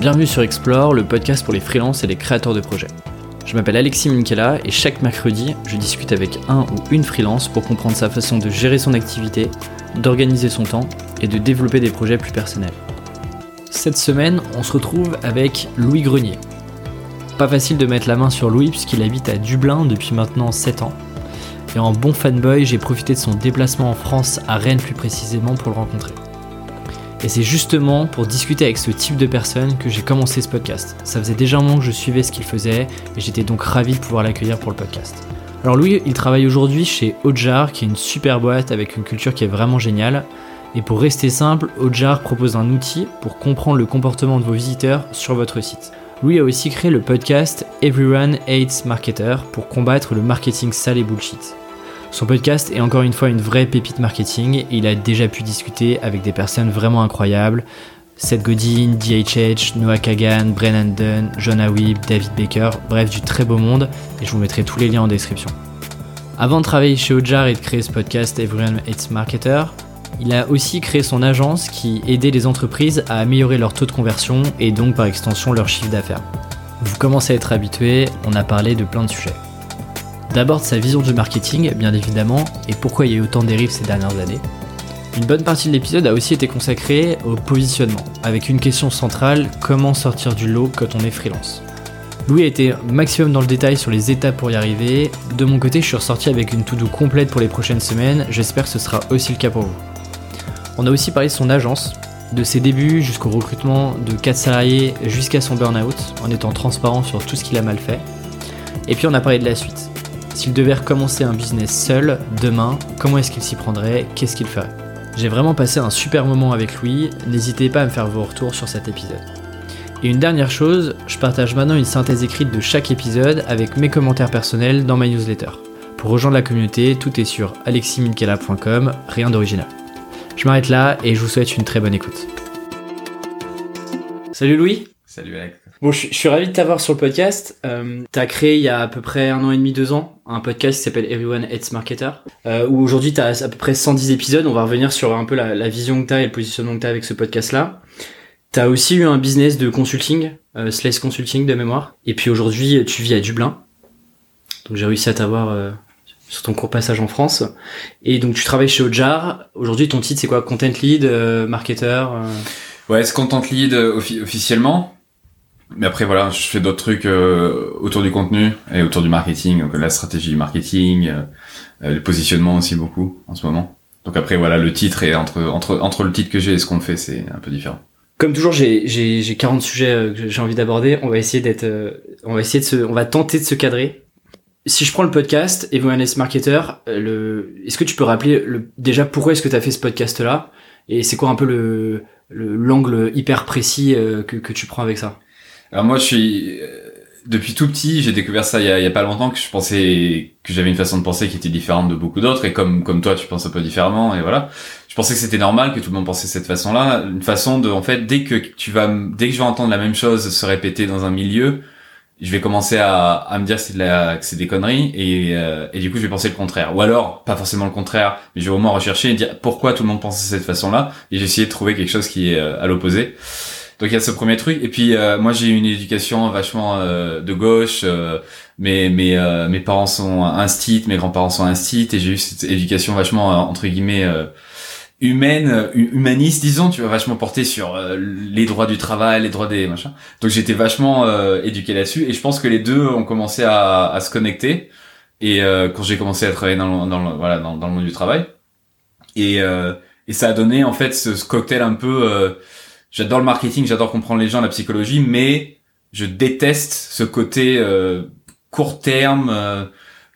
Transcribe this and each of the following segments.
Bienvenue sur Explore, le podcast pour les freelances et les créateurs de projets. Je m'appelle Alexis Minkela et chaque mercredi, je discute avec un ou une freelance pour comprendre sa façon de gérer son activité, d'organiser son temps et de développer des projets plus personnels. Cette semaine, on se retrouve avec Louis Grenier. Pas facile de mettre la main sur Louis puisqu'il habite à Dublin depuis maintenant 7 ans. Et en bon fanboy, j'ai profité de son déplacement en France, à Rennes plus précisément, pour le rencontrer. Et c'est justement pour discuter avec ce type de personne que j'ai commencé ce podcast. Ça faisait déjà un moment que je suivais ce qu'il faisait et j'étais donc ravi de pouvoir l'accueillir pour le podcast. Alors Louis, il travaille aujourd'hui chez Ojar, qui est une super boîte avec une culture qui est vraiment géniale. Et pour rester simple, Ojar propose un outil pour comprendre le comportement de vos visiteurs sur votre site. Louis a aussi créé le podcast Everyone Hates Marketer pour combattre le marketing sale et bullshit. Son podcast est encore une fois une vraie pépite marketing et il a déjà pu discuter avec des personnes vraiment incroyables. Seth Godin, DHH, Noah Kagan, Brennan Dunn, John Awib, David Baker, bref du très beau monde et je vous mettrai tous les liens en description. Avant de travailler chez Ojar et de créer ce podcast Everyone Hates Marketer, il a aussi créé son agence qui aidait les entreprises à améliorer leur taux de conversion et donc par extension leur chiffre d'affaires. Vous commencez à être habitué, on a parlé de plein de sujets. D'abord sa vision du marketing, bien évidemment, et pourquoi il y a eu autant de dérives ces dernières années. Une bonne partie de l'épisode a aussi été consacrée au positionnement, avec une question centrale, comment sortir du lot quand on est freelance. Louis a été maximum dans le détail sur les étapes pour y arriver. De mon côté, je suis ressorti avec une to-do complète pour les prochaines semaines, j'espère que ce sera aussi le cas pour vous. On a aussi parlé de son agence, de ses débuts jusqu'au recrutement de 4 salariés jusqu'à son burn-out, en étant transparent sur tout ce qu'il a mal fait. Et puis on a parlé de la suite. S'il devait recommencer un business seul, demain, comment est-ce qu'il s'y prendrait? Qu'est-ce qu'il ferait? J'ai vraiment passé un super moment avec Louis, n'hésitez pas à me faire vos retours sur cet épisode. Et une dernière chose, je partage maintenant une synthèse écrite de chaque épisode avec mes commentaires personnels dans ma newsletter. Pour rejoindre la communauté, tout est sur aleximinkelab.com, rien d'original. Je m'arrête là et je vous souhaite une très bonne écoute. Salut Louis Salut Alex. Bon, je, suis ravi de t'avoir sur le podcast. Euh, t'as créé il y a à peu près un an et demi, deux ans, un podcast qui s'appelle Everyone Hates Marketer, euh, où aujourd'hui t'as à peu près 110 épisodes. On va revenir sur un peu la, vision que t'as et le positionnement que t'as avec ce podcast-là. T'as aussi eu un business de consulting, euh, Slice Consulting de mémoire. Et puis aujourd'hui, tu vis à Dublin. Donc j'ai réussi à t'avoir euh, sur ton court passage en France. Et donc tu travailles chez Ojar. Aujourd'hui, ton titre c'est quoi? Content Lead, euh, marketer Ouais, c'est Content Lead officiellement. Mais après, voilà, je fais d'autres trucs euh, autour du contenu et autour du marketing, donc la stratégie du marketing, euh, euh, le positionnement aussi beaucoup en ce moment. Donc après, voilà, le titre et entre entre entre le titre que j'ai et ce qu'on fait, c'est un peu différent. Comme toujours, j'ai j'ai j'ai 40 sujets que j'ai envie d'aborder. On va essayer d'être, on va essayer de se, on va tenter de se cadrer. Si je prends le podcast Evoanes Marketer, le, est-ce que tu peux rappeler le, déjà pourquoi est-ce que tu as fait ce podcast là et c'est quoi un peu le l'angle hyper précis que que tu prends avec ça? Alors moi, je suis euh, depuis tout petit, j'ai découvert ça il y, a, il y a pas longtemps que je pensais que j'avais une façon de penser qui était différente de beaucoup d'autres et comme comme toi, tu penses un peu différemment et voilà. Je pensais que c'était normal que tout le monde pensait cette façon-là, une façon de en fait dès que tu vas dès que je vais entendre la même chose se répéter dans un milieu, je vais commencer à, à me dire c'est de la c'est des conneries et euh, et du coup je vais penser le contraire ou alors pas forcément le contraire mais je vais au moins rechercher et dire pourquoi tout le monde pense de cette façon-là et essayé de trouver quelque chose qui est euh, à l'opposé. Donc il y a ce premier truc. Et puis euh, moi j'ai une éducation vachement euh, de gauche. Euh, mes mes mes parents sont instit, mes grands-parents sont instit, et j'ai eu cette éducation vachement entre guillemets humaine, humaniste, disons, tu vois, vachement porté sur les droits du travail, les droits des machins. Donc j'étais vachement éduqué là-dessus, et je pense que les deux ont commencé à, à se connecter. Et quand j'ai commencé à travailler dans le, dans le, voilà dans, dans le monde du travail, et et ça a donné en fait ce, ce cocktail un peu j'adore le marketing, j'adore comprendre les gens, la psychologie, mais je déteste ce côté euh, court terme euh,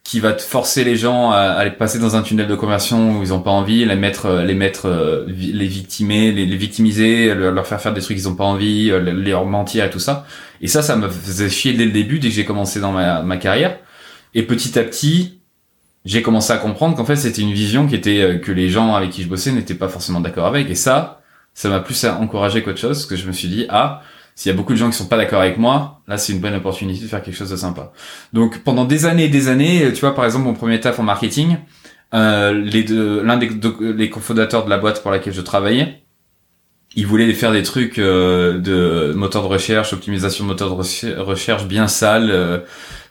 qui va te forcer les gens à, à passer dans un tunnel de conversion où ils ont pas envie, les mettre, euh, les mettre, les victimer, les, les victimiser, leur faire faire des trucs qu'ils ont pas envie, leur mentir et tout ça. Et ça, ça me faisait chier dès le début, dès que j'ai commencé dans ma, ma carrière. Et petit à petit, j'ai commencé à comprendre qu'en fait c'était une vision qui était que les gens avec qui je bossais n'étaient pas forcément d'accord avec. Et ça, ça m'a plus encouragé qu'autre chose, parce que je me suis dit, ah, s'il y a beaucoup de gens qui sont pas d'accord avec moi, là c'est une bonne opportunité de faire quelque chose de sympa. Donc pendant des années et des années, tu vois par exemple mon premier taf en marketing, euh, les deux, l'un des cofondateurs de la boîte pour laquelle je travaillais, ils voulaient faire des trucs euh, de moteur de recherche, optimisation de moteur de recherche bien sale, euh,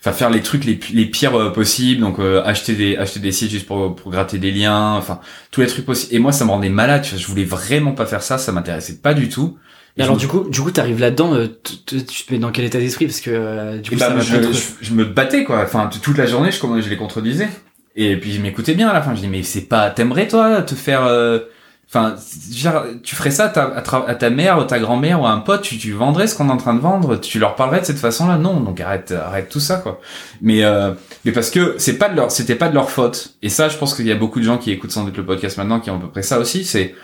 enfin faire les trucs les, les pires euh, possibles, donc acheter des acheter des sites juste pour, pour gratter des liens, enfin tous les trucs possibles. Et moi ça me rendait malade, je voulais vraiment pas faire ça, ça m'intéressait pas du tout. Et, alors du coup, du coup, t'arrives là-dedans, tu te mets dans quel état d'esprit? Parce que du coup, bah, je, je, me battais quoi. Enfin, toute la journée, je, je les contredisais. Et puis je m'écoutais bien à la fin. Je dis mais c'est pas, t'aimerais toi te faire Enfin, tu ferais ça à ta, à ta mère, ou ta grand-mère ou à un pote, tu, tu vendrais ce qu'on est en train de vendre, tu leur parlerais de cette façon-là? Non, donc arrête, arrête tout ça, quoi. Mais, euh, mais parce que c'est pas de leur, c'était pas de leur faute. Et ça, je pense qu'il y a beaucoup de gens qui écoutent sans doute le podcast maintenant qui ont à peu près ça aussi. C'est,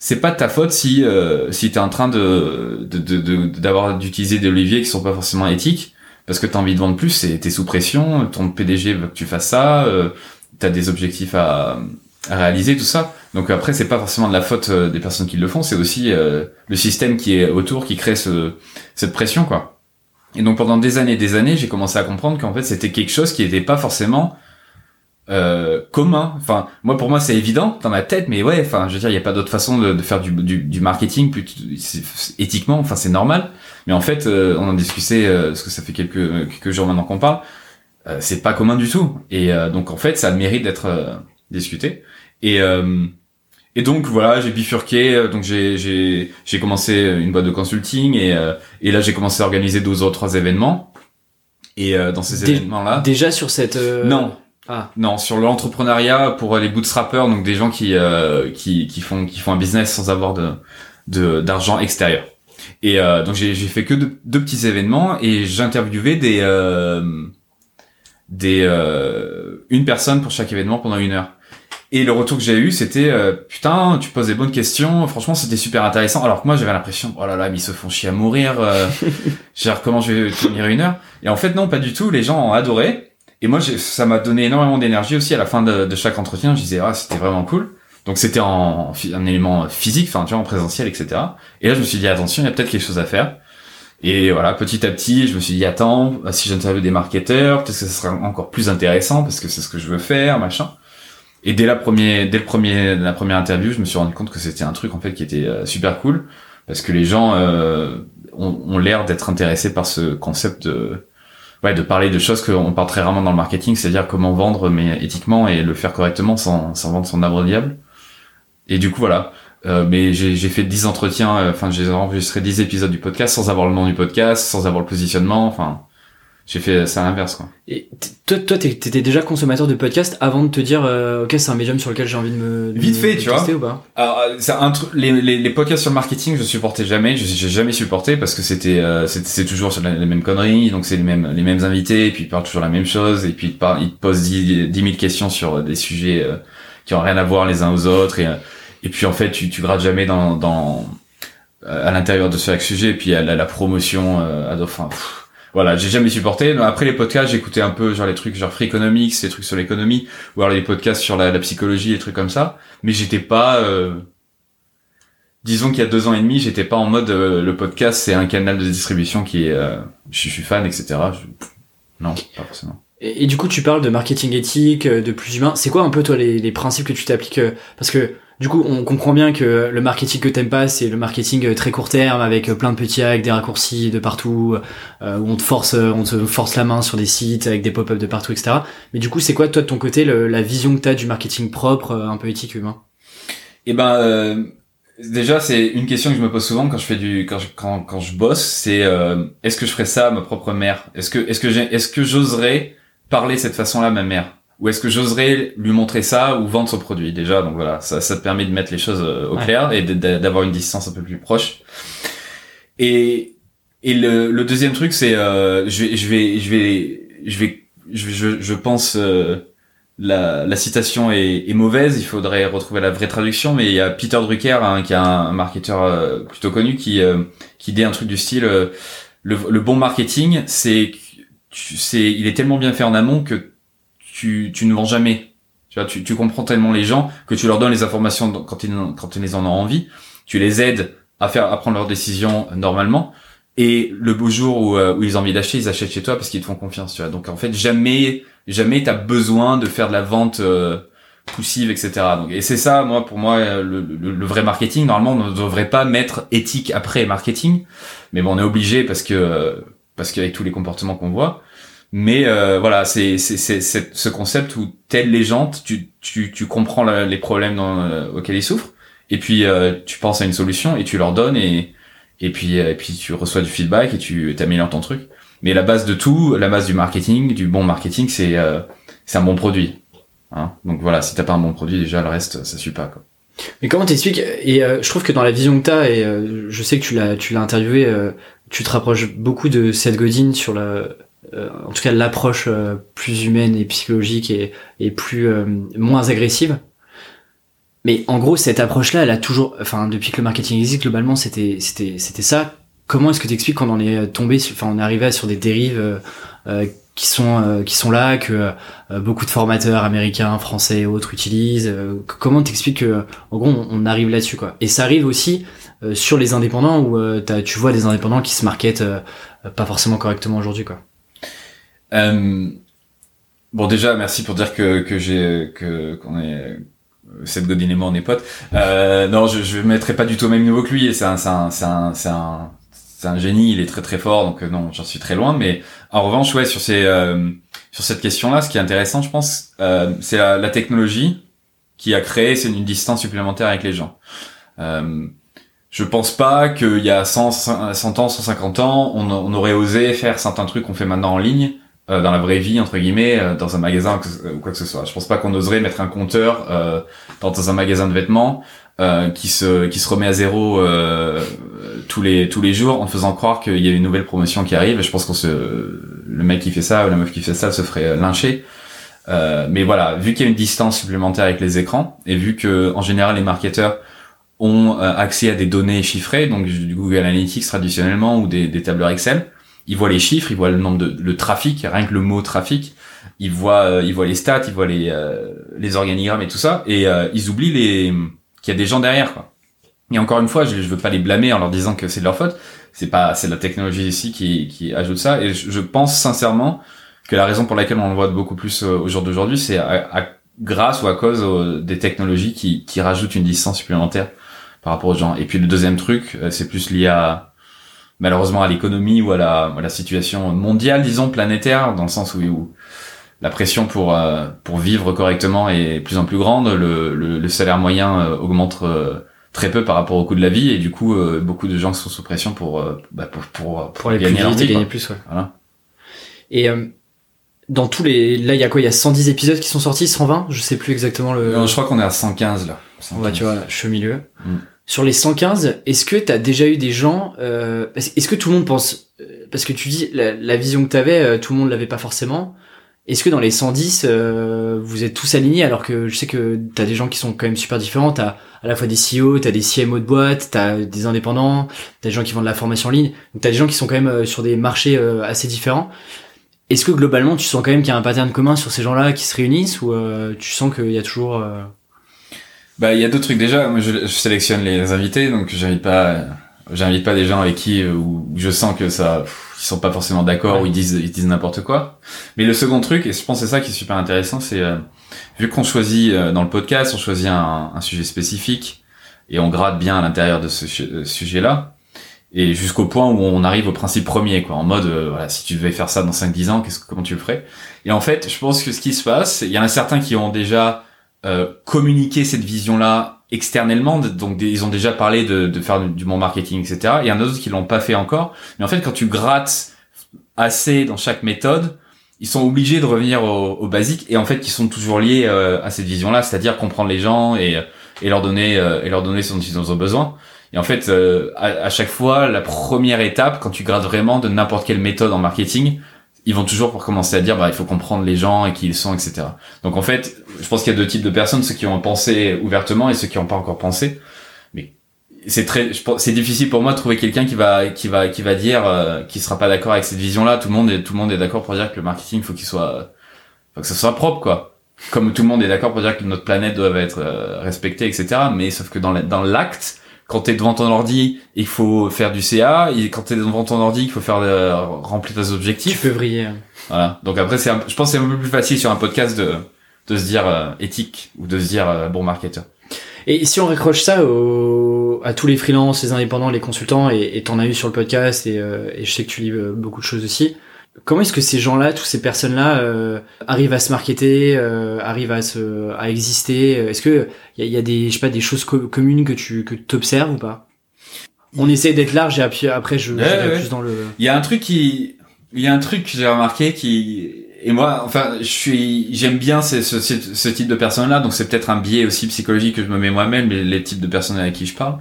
c'est pas de ta faute si, euh, si t'es en train de, de, d'avoir d'utiliser des leviers qui sont pas forcément éthiques, parce que t'as envie de vendre plus, c'est, t'es sous pression, ton PDG veut que tu fasses ça, euh, t'as des objectifs à, à réaliser tout ça. Donc après, c'est pas forcément de la faute euh, des personnes qui le font, c'est aussi euh, le système qui est autour qui crée ce, cette pression, quoi. Et donc pendant des années et des années, j'ai commencé à comprendre qu'en fait, c'était quelque chose qui n'était pas forcément euh, commun. Enfin, moi pour moi, c'est évident dans ma tête, mais ouais, enfin, je veux dire, il y a pas d'autre façon de, faire du, du, du, marketing plus éthiquement. Enfin, c'est normal. Mais en fait, euh, on en discutait parce que ça fait quelques quelques jours maintenant qu'on parle. c'est pas commun du tout. Et donc en fait, ça mérite d'être discuté. Et et donc voilà, j'ai bifurqué, euh, donc j'ai j'ai j'ai commencé une boîte de consulting et euh, et là j'ai commencé à organiser deux ou trois événements. Et euh, dans ces événements-là, déjà sur cette non ah. non sur l'entrepreneuriat pour les bootstrappers, donc des gens qui qui qui font qui font un business sans avoir de de d'argent extérieur. Et donc j'ai fait que deux, deux, petits événements et j'interviewais des des une personne pour chaque événement pendant une heure. Et le retour que j'ai eu, c'était euh, putain, tu poses des bonnes questions. Franchement, c'était super intéressant. Alors que moi, j'avais l'impression, oh là là, mais ils se font chier à mourir. Euh, genre, comment je vais tenir une heure? Et en fait, non, pas du tout. Les gens ont adoré. Et moi, ça m'a donné énormément d'énergie aussi à la fin de, de chaque entretien. Je disais, ah, c'était vraiment cool. Donc c'était en, un élément physique, enfin tu vois, en présentiel, etc. Et là, je me suis dit, attention, il y a peut-être quelque chose à faire. Et voilà, petit à petit, je me suis dit, attends, si j'interviewe des marketeurs, peut-être que ça sera encore plus intéressant parce que c'est ce que je veux faire, machin. Et dès la première, dès le premier, la première interview, je me suis rendu compte que c'était un truc en fait qui était euh, super cool parce que les gens euh, ont, ont l'air d'être intéressés par ce concept de, ouais, de parler de choses qu'on parle très rarement dans le marketing, c'est-à-dire comment vendre mais éthiquement et le faire correctement sans, sans vendre son arbre diable. Et du coup voilà. Euh, mais j'ai fait 10 entretiens, euh, enfin j'ai enregistré 10 épisodes du podcast sans avoir le nom du podcast, sans avoir le positionnement, enfin j'ai fait ça à l'inverse quoi. Et toi, toi, t'étais déjà consommateur de podcast avant de te dire, euh, ok, c'est un médium sur lequel j'ai envie de me vite fait, tu vois. Ou pas? Alors, euh, c'est un truc. Les, les, les, podcasts sur le marketing, je supportais jamais. J'ai jamais supporté parce que c'était, euh, c'est toujours sur les mêmes conneries. Donc c'est les mêmes, les mêmes invités, et puis ils parlent toujours la même chose, et puis ils te, ils te posent 10, 10 000 questions sur des sujets qui ont rien à voir les uns aux autres, et et puis en fait, tu, tu grattes jamais dans, dans à l'intérieur de chaque sujet, et puis à la, la promotion, euh, enfin voilà, j'ai jamais supporté. Après les podcasts, j'écoutais un peu genre les trucs genre Free Economics, les trucs sur l'économie, ou alors les podcasts sur la, psychologie, les trucs comme ça. Mais j'étais pas, euh... disons qu'il y a deux ans et demi, j'étais pas en mode euh, le podcast c'est un canal de distribution qui est, euh, je, suis fan, etc. Non, pas forcément. Et, du coup, tu parles de marketing éthique, euh, de plus humain. C'est quoi un peu toi les, les principes que tu t'appliques Parce que du coup, on comprend bien que le marketing que t'aimes pas, c'est le marketing euh, très court terme avec euh, plein de petits hacks, des raccourcis de partout, euh, où on te force, on te force la main sur des sites avec des pop-up de partout, etc. Mais du coup, c'est quoi toi de ton côté la vision que t'as du marketing propre, un peu éthique humain? Eh ben, déjà c'est une question que je me pose souvent quand je fais du, quand quand, je bosse, c'est est-ce que je ferais ça à ma propre mère? Est-ce que, est-ce que est-ce que j'oserais parler cette façon-là à ma mère? Ou est-ce que j'oserais lui montrer ça ou vendre son produit? Déjà donc voilà ça, ça te permet de mettre les choses euh, au clair et d'avoir une distance un peu plus proche. Et et le, le deuxième truc c'est euh, je vais je vais je vais je vais je, je, pense euh, la, la citation est, est, mauvaise il faudrait retrouver la vraie traduction mais il y a Peter Drucker hein, qui est un marketeur euh, plutôt connu qui qui dit un truc du style le, le bon marketing c'est c'est il est tellement bien fait en amont que tu, tu ne vends jamais. Tu vois, tu, tu comprends tellement les gens que tu leur donnes les informations quand ils, quand ils en ont envie. Tu les aides à faire, à prendre leurs décisions normalement. Et le beau jour où, euh, où ils ont envie d'acheter, ils achètent chez toi parce qu'ils te font confiance. Tu vois. Donc en fait, jamais, jamais t'as besoin de faire de la vente. Euh, poussive, etc. Donc, et c'est ça, moi, pour moi, le, le, vrai marketing. Normalement, on ne devrait pas mettre éthique après marketing, mais bon, on est obligé parce que parce qu'avec tous les comportements qu'on voit. Mais euh, voilà, c'est ce concept où telle légende, tu tu tu comprends les problèmes dans, euh, auxquels ils souffrent, et puis euh, tu penses à une solution et tu leur donnes et et puis et puis tu reçois du feedback et tu t'améliores ton truc. Mais la base de tout, la base du marketing, du bon marketing, c'est c'est un bon produit. Hein Donc voilà, si t'as pas un bon produit, déjà le reste, ça suit pas. Quoi. Mais comment t'expliques Et je trouve que dans la vision que t'as, et je sais que tu l'as tu l'as interviewé, tu te rapproches beaucoup de Seth Godin sur la euh, en tout cas l'approche euh, plus humaine et psychologique et, et plus euh, moins agressive. Mais en gros, cette approche-là, elle a toujours, enfin, depuis que le marketing existe, globalement, c'était, c'était, c'était ça. Comment est-ce que tu expliques quand on est tombé, enfin, on est arrivé sur des dérives qui sont qui sont là, que beaucoup de formateurs américains, français et autres utilisent. comment t'expliques que, en gros, on, arrive là-dessus, quoi? Et ça arrive aussi sur les indépendants où tu vois des indépendants qui se marketent pas forcément correctement aujourd'hui, quoi. Euh, bon, déjà, merci pour dire que, que j'ai, que, qu'on est, cette Godin et moi, on est potes. Euh, non, je, je mettrai pas du tout au même niveau que lui. C'est un, c'est un, c'est un, c'est un génie. Il est très très fort. Donc euh, non, j'en suis très loin. Mais en revanche, ouais, sur ces, euh, sur cette question-là, ce qui est intéressant, je pense, euh, c'est la, la, technologie qui a créé c'est une distance supplémentaire avec les gens. Euh, je pense pas qu'il y a 100, 100 ans, 150 ans, on, on aurait osé faire certains trucs qu'on fait maintenant en ligne euh, dans la vraie vie entre guillemets euh, dans un magasin ou quoi que ce soit. Je pense pas qu'on oserait mettre un compteur euh, dans un magasin de vêtements qui se qui se remet à zéro tous les tous les jours en faisant croire qu'il y a une nouvelle promotion qui arrive. Je pense qu'on se le mec qui fait ça ou la meuf qui fait ça se ferait lyncher. mais voilà, vu qu'il y a une distance supplémentaire avec les écrans et vu que en général les marketeurs ont accès à des données chiffrées, donc du Google Analytics traditionnellement ou des, des tableurs Excel, il voit les chiffres, il voit le nombre de le trafic, rien que le mot trafic, il voit euh, il voit les stats, il voit les euh, les organigrammes et tout ça et euh, ils oublient les qu'il y a des gens derrière quoi. Et encore une fois, je, je veux pas les blâmer en leur disant que c'est de leur faute, c'est pas c'est la technologie ici qui qui ajoute ça et je, pense sincèrement que la raison pour laquelle on le voit beaucoup plus au jour d'aujourd'hui, c'est à, grâce ou à cause des technologies qui qui rajoutent une distance supplémentaire par rapport aux gens. Et puis le deuxième truc, c'est plus lié à malheureusement à l'économie ou à la, à la, situation mondiale, disons, planétaire, dans le sens où, où la pression pour, euh, pour vivre correctement est plus en plus grande, le, le, le salaire moyen euh, augmente euh, très peu par rapport au coût de la vie, et du coup, beaucoup de gens sont sous pression pour, bah, pour, pour, pour, les gagner, plus gagner plus. Ouais. Voilà. Et dans tous les... Là, il y a quoi? Il y a 110 épisodes qui sont sortis, 120 Je sais plus exactement le... Non, je crois qu'on est à 115 là. 115. Ouais, tu vois, je suis au milieu. Mm. Sur les 115, est-ce que tu déjà eu des gens... Euh, est-ce que tout le monde pense... Euh, parce que tu dis, la, vision que tu avais, euh, tout le monde l'avait pas forcément. Est-ce que dans les 110, euh, vous êtes tous alignés alors que je sais que tu as des gens qui sont quand même super différents. Tu à la fois des CEO, tu as des CMO de boîte, tu as des indépendants, tu as des gens qui font de la formation en ligne. Donc tu as des gens qui sont quand même sur des marchés assez différents. Est-ce que globalement, tu sens quand même qu'il y a un pattern commun sur ces gens-là qui se réunissent ou tu sens qu'il y a toujours... Bah, il y a deux trucs déjà. Moi, je, je sélectionne les invités, donc j'invite pas, j'invite pas des gens avec qui euh, où je sens que ça, ils sont pas forcément d'accord ou ils disent, ils disent n'importe quoi. Mais le second truc, et je pense que c'est ça qui est super intéressant, c'est euh, vu qu'on choisit euh, dans le podcast, on choisit un, un, sujet spécifique et on gratte bien à l'intérieur de ce sujet-là. Et jusqu'au point où on arrive au principe premier, quoi, en mode, voilà, si tu devais faire ça dans 5-10 ans, qu'est-ce, comment tu le ferais? Et en fait, je pense que ce qui se passe, il y en a certains qui ont déjà euh, communiquer cette vision-là externellement. Donc ils ont déjà parlé de, de faire du, bon marketing, etc. Il y en a d'autres qui l'ont pas fait encore. Mais en fait, quand tu grattes assez dans chaque méthode, ils sont obligés de revenir au, au basique et en fait qui sont toujours liés euh, à cette vision-là, c'est-à-dire comprendre les gens et, et leur donner euh, et leur donner ce dont ils ont besoin. Et en fait, à, à, chaque fois, la première étape, quand tu grattes vraiment de n'importe quelle méthode en marketing, ils vont toujours pour commencer à dire bah il faut comprendre les gens et qui ils sont etc donc en fait je pense qu'il y a deux types de personnes ceux qui ont pensé ouvertement et ceux qui n'ont pas encore pensé. Mais c'est très c'est difficile pour moi de trouver quelqu'un qui va qui va qui va dire euh, qui sera pas d'accord avec cette vision là tout le monde est tout le monde est d'accord pour dire que le marketing faut qu'il soit faut que ça soit propre quoi. Comme tout le monde est d'accord pour dire que notre planète doit être euh, respectée etc mais sauf que dans dans l'acte quand t'es devant ton ordi, il faut faire du CA, et quand t'es devant ton ordi, il faut faire remplir tes objectifs. Tu peux vriller. Voilà. Donc après, c'est, je pense, que c'est un peu plus facile sur un podcast de de se dire euh, éthique ou de se dire euh, bon marketeur. Et si on raccroche ça au, à tous les freelances, les indépendants, les consultants, et t'en as eu sur le podcast, et, euh, et, je sais que tu lis beaucoup de choses aussi. Comment est-ce que ces gens-là, toutes ces personnes-là, arrivent à se marketer, arrivent à se, à exister Est-ce que il y a, y a, des, je sais pas, des choses communes que tu que t'observes ou pas? On essaie d'être large et après je, ouais, plus dans le. Il y a un truc qui, il y a un truc que j'ai remarqué qui et moi, enfin, je suis, j'aime bien ce, ce, ce, type de personnes-là, donc c'est peut-être un biais aussi psychologique que je me mets moi-même, les, les, types de personnes avec qui je parle.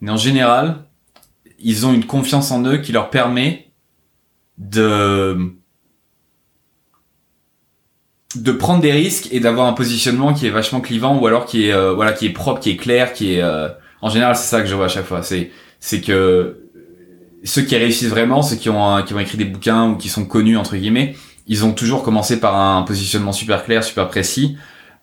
Mais en général, ils ont une confiance en eux qui leur permet de de prendre des risques et d'avoir un positionnement qui est vachement clivant ou alors qui est euh, voilà qui est propre, qui est clair, qui est euh, en général c'est ça que je vois à chaque fois. C'est c'est que ceux qui réussissent vraiment, ceux qui ont qui ont écrit des bouquins ou qui sont connus entre guillemets, ils ont toujours commencé par un positionnement super clair, super précis,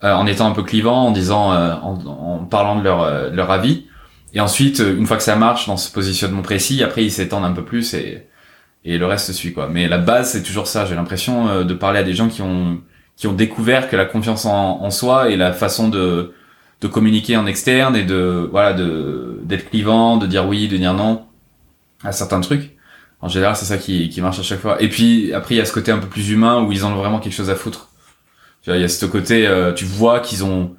euh, en étant un peu clivant, en disant, euh, en, parlant de leur, euh, leur avis. Et ensuite, une fois que ça marche dans ce positionnement précis, après ils s'étendent un peu plus et, et le reste suit quoi. Mais la base c'est toujours ça. J'ai l'impression de parler à des gens qui ont qui ont découvert que la confiance en, en soi et la façon de de communiquer en externe et de voilà de d'être clivant, de dire oui, de dire non à certains trucs en général, c'est ça qui, qui marche à chaque fois. Et puis après, il y a ce côté un peu plus humain où ils ont vraiment quelque chose à foutre. Tu vois, il y a ce côté, euh, tu vois qu'ils ont,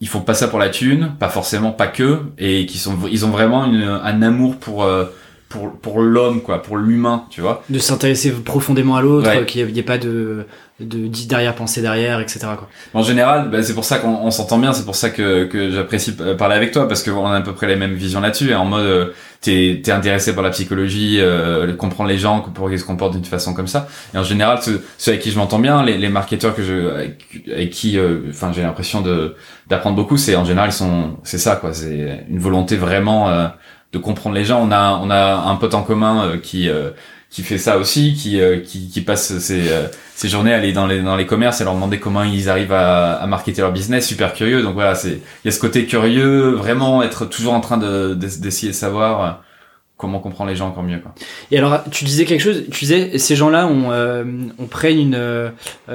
ils font pas ça pour la thune, pas forcément, pas que, et qu'ils sont, ils ont vraiment une, un amour pour euh, pour pour l'homme quoi, pour l'humain, tu vois. De s'intéresser profondément à l'autre, qu'il n'y ait pas de de derrière pensée derrière etc quoi. en général bah, c'est pour ça qu'on s'entend bien c'est pour ça que, que j'apprécie parler avec toi parce qu'on a à peu près les mêmes visions là-dessus en mode euh, t'es es intéressé par la psychologie euh, comprendre les gens pour qu'ils se comportent d'une façon comme ça et en général ceux, avec qui je m'entends bien les, les marketeurs que je avec, qui euh, enfin j'ai l'impression de d'apprendre beaucoup c'est en général ils sont c'est ça quoi c'est une volonté vraiment euh, de comprendre les gens on a on a un pote en commun qui qui fait ça aussi, qui, euh, qui, qui, passe ses, euh, ses journées à aller dans les, dans les commerces et leur demander comment ils arrivent à, à marketer leur business, super curieux. Donc voilà, c'est il y a ce côté curieux, vraiment être toujours en train de d'essayer de, savoir euh, comment comprendre les gens encore mieux. Quoi. Et alors, tu disais quelque chose, tu disais ces gens-là ont, euh, on prennent une,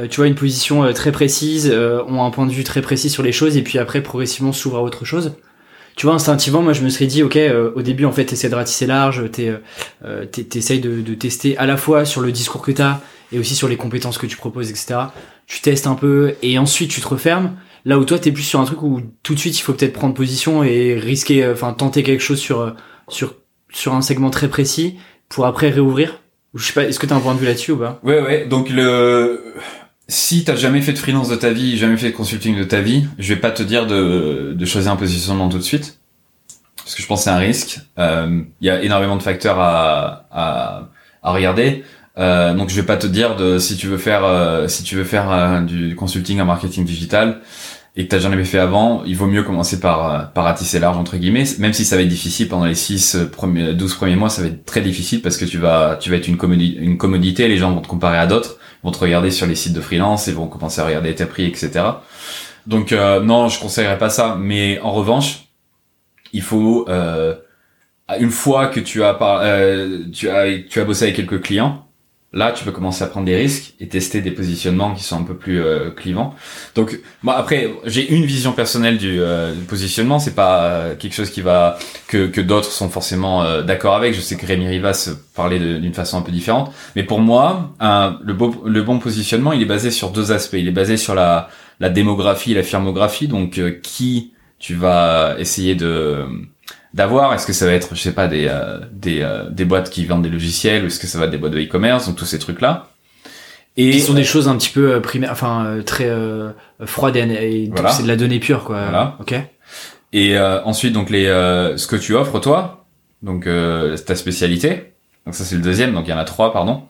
tu vois, une position très précise, ont un point de vue très précis sur les choses et puis après progressivement s'ouvrent à autre chose tu vois instinctivement moi je me serais dit ok euh, au début en fait t'essaies de ratisser large euh, euh t'essayes de, de, tester à la fois sur le discours que t'as et aussi sur les compétences que tu proposes etc tu testes un peu et ensuite tu te refermes. Là où toi t'es plus sur un truc où tout de suite il faut peut-être prendre position et risquer euh, enfin tenter quelque chose sur sur sur un segment très précis pour après réouvrir. Je sais pas est-ce que t'as un point de vue là-dessus ou pas? Ouais ouais. Donc le si t'as jamais fait de freelance de ta vie, jamais fait de consulting de ta vie, je vais pas te dire de, de choisir un positionnement tout de suite, parce que je pense que c'est un risque. Euh, il y a énormément de facteurs à, à, à regarder. Euh, donc je vais pas te dire de si tu veux faire euh, si tu veux faire euh, du consulting en marketing digital et que t'as jamais fait avant, il vaut mieux commencer par euh, par ratisser large entre guillemets, même si ça va être difficile pendant les 6 premiers 12 premiers mois, ça va être très difficile parce que tu vas tu vas être une une commodité, les gens vont te comparer à d'autres vont te regarder sur les sites de freelance et vont commencer à regarder tes prix, etc. Donc euh, non, je conseillerais pas ça. Mais en revanche, il faut euh, une fois que tu as, euh, tu as tu as bossé avec quelques clients, Là, tu peux commencer à prendre des risques et tester des positionnements qui sont un peu plus euh, clivants. Donc, moi, après, j'ai une vision personnelle du, euh, positionnement. C'est pas euh, quelque chose qui va que, que d'autres sont forcément euh, d'accord avec. Je sais que Rémi Rivas parlait d'une façon un peu différente, mais pour moi, un, le, beau, le bon positionnement, il est basé sur deux aspects. Il est basé sur la, la démographie, la firmographie. Donc, qui tu vas essayer de d'avoir Est-ce que ça va être, je sais pas, des euh, des, euh, des boîtes qui vendent des logiciels ou est-ce que ça va être des boîtes de e-commerce, donc tous ces trucs là. Et qui sont des choses un petit peu euh, primaires, enfin très froides et, c'est de la donnée pure quoi. Voilà. Ok. Et ensuite donc les ce que tu offres toi, donc ta spécialité. Donc ça c'est le deuxième, donc il y en a trois pardon.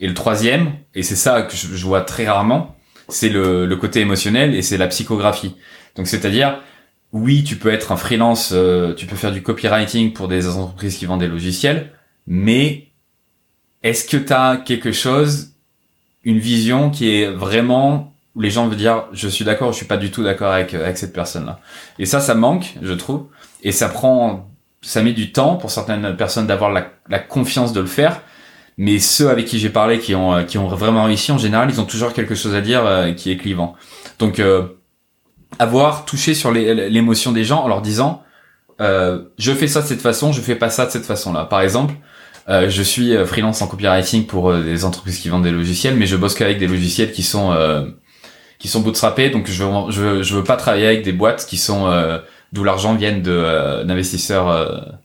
Et le troisième, et c'est ça que je, je vois très rarement, c'est le, le côté émotionnel et c'est la psychographie. Donc c'est-à-dire oui, tu peux être un freelance, euh, tu peux faire du copywriting pour des entreprises qui vendent des logiciels, mais est-ce que tu as quelque chose, une vision qui est vraiment où les gens veulent dire je suis d'accord, je suis pas du tout d'accord avec avec cette personne-là? Et ça, ça manque, je trouve, et ça prend, ça met du temps pour certaines personnes d'avoir la, la confiance de le faire, Mais ceux avec qui j'ai parlé, qui ont qui ont vraiment réussi, en général, ils ont toujours quelque chose à dire qui est clivant. Donc avoir touché sur l'émotion des gens en leur disant euh, je fais ça de cette façon, je fais pas ça de cette façon-là. Par exemple, euh, je suis euh, freelance en copywriting pour euh, des entreprises qui vendent des logiciels, mais je bosse qu'avec des logiciels qui sont euh, qui sont bootstrappés, donc je veux, je, je veux pas travailler avec des boîtes qui sont d'où l'argent vient de d'investisseurs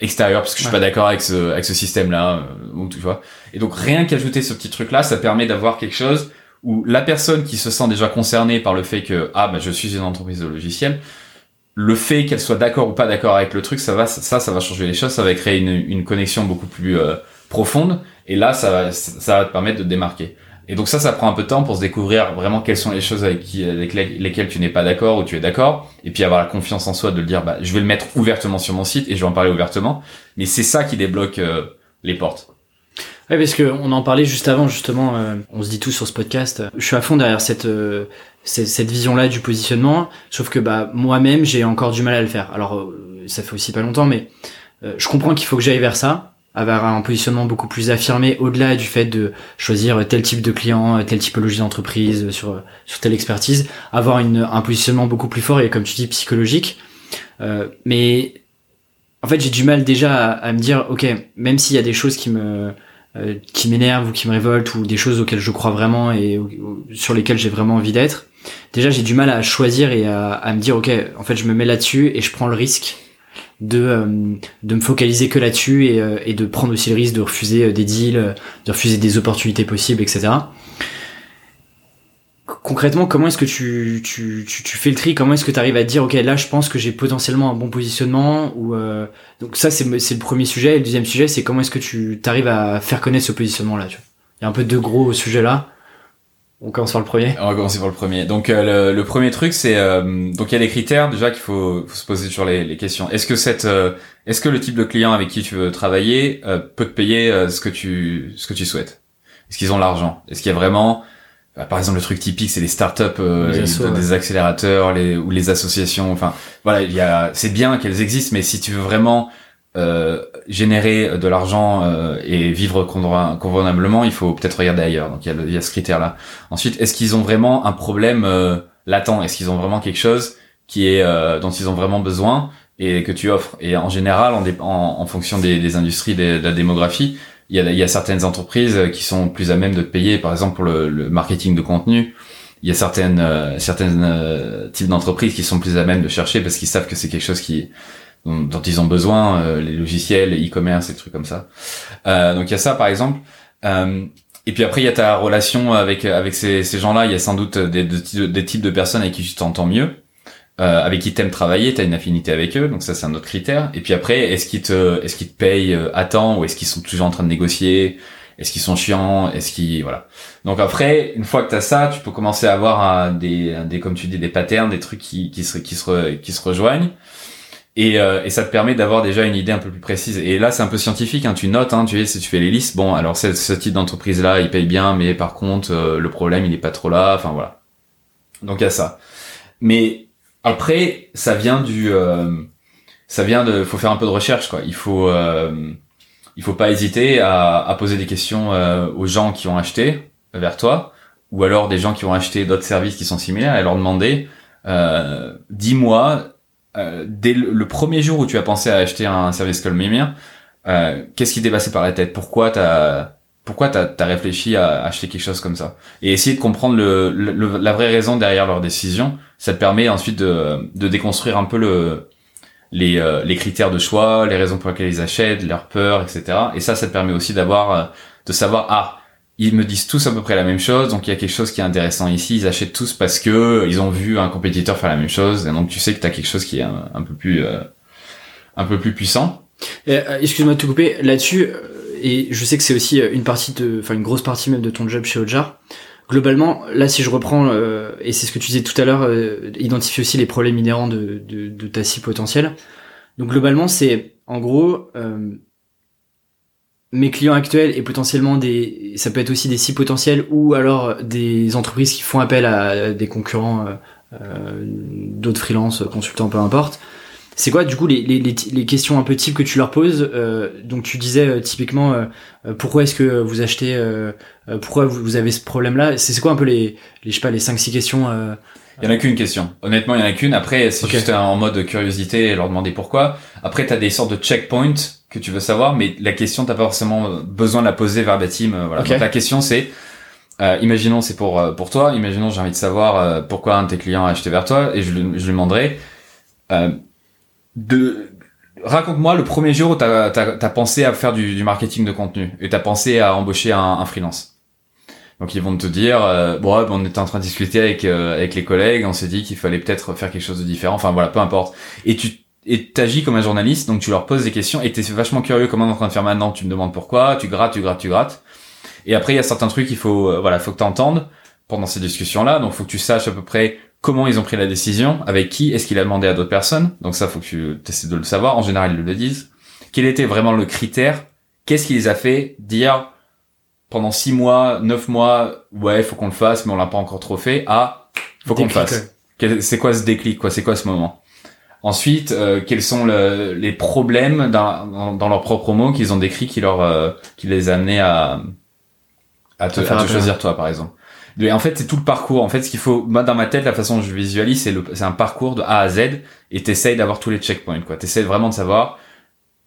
extérieurs parce que je suis pas d'accord avec ce avec ce système-là, tu vois. Et donc rien qu'ajouter ce petit truc-là, ça permet d'avoir quelque chose où la personne qui se sent déjà concernée par le fait que ah bah je suis une entreprise de logiciels, le fait qu'elle soit d'accord ou pas d'accord avec le truc, ça va ça ça va changer les choses, ça va créer une, une connexion beaucoup plus euh, profonde et là ça va ça va te permettre de te démarquer. Et donc ça ça prend un peu de temps pour se découvrir vraiment quelles sont les choses avec qui avec lesquelles tu n'es pas d'accord ou tu es d'accord et puis avoir la confiance en soi de le dire bah je vais le mettre ouvertement sur mon site et je vais en parler ouvertement, mais c'est ça qui débloque euh, les portes. Ouais, parce que on en parlait juste avant, justement, euh, on se dit tout sur ce podcast. Je suis à fond derrière cette euh, cette, vision-là du positionnement, sauf que bah moi-même j'ai encore du mal à le faire. Alors euh, ça fait aussi pas longtemps, mais je comprends qu'il faut que j'aille vers ça, avoir un positionnement beaucoup plus affirmé, au-delà du fait de choisir tel type de client, telle typologie d'entreprise, sur sur telle expertise, avoir une, un positionnement beaucoup plus fort et comme tu dis psychologique. mais en fait j'ai du mal déjà à, à me dire ok, même s'il y a des choses qui me euh, qui m'énervent ou qui me révoltent ou des choses auxquelles je crois vraiment et sur lesquelles j'ai vraiment envie d'être. Déjà, j'ai du mal à choisir et à, à, me dire ok, en fait, je me mets là-dessus et je prends le risque de euh, de me focaliser que là-dessus et, euh, et, de prendre aussi le risque de refuser des deals, de refuser des opportunités possibles, etc concrètement, comment est-ce que tu, tu, tu, fais le tri? Comment est-ce que tu arrives à dire, ok, là, je pense que j'ai potentiellement un bon positionnement ou euh... Donc ça, c'est le premier sujet. Et le deuxième sujet, c'est comment est-ce que tu arrives à faire connaître ce positionnement-là Il y a un peu deux gros sujets là. On commence par le premier. On va commencer par le premier. Donc euh, le, premier truc, c'est euh, donc il y a des critères déjà qu'il faut, se poser sur les, les questions. Est-ce que cette, euh, est-ce que le type de client avec qui tu veux travailler peut te payer ce que tu, ce que tu souhaites? Est-ce qu'ils ont l'argent? Est-ce qu'il y a vraiment par exemple le truc typique c'est les startups euh, des accélérateurs les ou les associations. Enfin voilà il y a c'est bien qu'elles existent mais si tu veux vraiment euh, générer de l'argent euh, et vivre convenablement il faut peut-être regarder ailleurs. Donc il y, a il y a ce critère là ensuite est-ce qu'ils ont vraiment un problème euh, latent? Est-ce qu'ils ont vraiment quelque chose qui est euh, dont ils ont vraiment besoin et que tu offres? Et en général en, en, en fonction des, des industries de la démographie il y a, y a, certaines entreprises qui sont plus à même de te payer, par exemple pour le, le marketing de contenu. Il y a certaines euh, certaines euh, types d'entreprises qui sont plus à même de chercher parce qu'ils savent que c'est quelque chose qui dont, ils ont besoin, euh, les logiciels, e-commerce, et trucs comme ça. donc il y a ça par exemple. et puis après il y a ta relation avec avec ces, gens-là. Il y a sans doute des, des types de personnes avec qui tu t'entends mieux. Euh, avec qui t'aimes travailler, t'as une affinité avec eux, donc ça c'est un autre critère. Et puis après, est-ce qu'ils te, est-ce qu'ils te payent euh, à temps ou est-ce qu'ils sont toujours en train de négocier? Est-ce qu'ils sont chiants? Est-ce qu'ils, voilà. Donc après, une fois que t'as ça, tu peux commencer à avoir des, des, comme tu dis, des patterns, des trucs qui, qui se, qui se, rejoignent. Et, euh, et, ça te permet d'avoir déjà une idée un peu plus précise. Et là, c'est un peu scientifique. Hein, tu notes, hein, tu si tu fais les listes. Bon, alors ce, type d'entreprise-là, il paye bien, mais par contre, le problème, il est pas trop là. Enfin voilà. Donc il y a ça. Mais après, ça vient du, euh, ça vient de, faut faire un peu de recherche quoi. Il faut, euh, il faut pas hésiter à, à poser des questions euh, aux gens qui ont acheté vers toi, ou alors des gens qui ont acheté d'autres services qui sont similaires, et leur demander, euh, dis-moi, dès le, premier jour où tu as pensé à acheter un service comme le mien, qu'est-ce qui t'est passé par la tête? Pourquoi t'as pourquoi t'as as réfléchi à acheter quelque chose comme ça? Et essayer de comprendre le, la vraie raison derrière leur décision ça te permet ensuite de, de déconstruire un peu le les, euh, les critères de choix les raisons pour lesquelles ils achètent leurs peurs etc et ça ça te permet aussi d'avoir euh, de savoir ah ils me disent tous à peu près la même chose donc il y a quelque chose qui est intéressant ici ils achètent tous parce que ils ont vu un compétiteur faire la même chose et donc tu sais que tu as quelque chose qui est un, peu plus euh, un peu plus puissant. Excuse-moi de te couper. Là-dessus et je sais que c'est aussi euh, une partie de, enfin une grosse partie même de ton job chez Ojar. Globalement, là, si je reprends, euh, et c'est ce que tu disais tout à l'heure, euh, identifie aussi les problèmes inhérents de, de, de ta scie potentielle. Donc globalement, c'est en gros mes clients actuels et potentiellement des, ça peut être aussi des scies potentiels ou alors des entreprises qui font appel à des concurrents, d'autres freelances, consultants, peu importe C'est quoi du coup les, les, les, questions un peu types que tu leur poses Donc tu disais typiquement pourquoi est-ce que vous achetez, pourquoi vous, avez ce problème-là? C'est quoi un peu les, les je sais pas les cinq six questions il y en a qu'une question. Honnêtement, il y en a qu'une. Après, c'est juste en mode curiosité et leur demander pourquoi. Après, tu as des sortes de checkpoints que tu veux savoir, mais la question, t'as pas forcément besoin de la poser verbatim. Euh, voilà. Donc, la question, c'est, euh, imaginons, c'est pour euh, pour toi. Imaginons, j'ai envie de savoir euh, pourquoi un de tes clients a acheté vers toi, et je, je lui demanderai de raconte-moi le premier jour où t'as as, pensé à faire du, du marketing de contenu et t'as pensé à embaucher un, un freelance. Donc ils vont te dire, euh, bon, on était en train de discuter avec euh, avec les collègues, on s'est dit qu'il fallait peut-être faire quelque chose de différent. Enfin voilà, peu importe. Et tu et t'agis comme un journaliste, donc tu leur poses des questions et t'es vachement curieux comment on est en train de faire maintenant. Tu me demandes pourquoi, tu grattes, tu grattes, tu grattes. Et après il y a certains trucs qu'il faut, euh, voilà, faut que t'entendes pendant ces discussions-là. Donc faut que tu saches à peu près comment ils ont pris la décision, avec qui, est-ce qu'il a demandé à d'autres personnes. Donc ça faut que tu essaies de le savoir. En général ils le disent. Quel était vraiment le critère? Qu'est-ce qui les a fait dire pendant six mois, neuf mois, ouais, faut qu'on le fasse, mais on l'a pas encore trop fait, ah, faut qu'on le fasse. C'est quoi ce déclic, quoi? C'est quoi ce moment? Ensuite, euh, quels sont le, les problèmes dans, dans, leurs propres mots qu'ils ont décrits qui leur, euh, qui les a amenés à, à te, à te choisir toi, par exemple? Et en fait, c'est tout le parcours. En fait, ce qu'il faut, moi, dans ma tête, la façon dont je visualise, c'est c'est un parcours de A à Z, et t'essayes d'avoir tous les checkpoints, quoi. T'essayes vraiment de savoir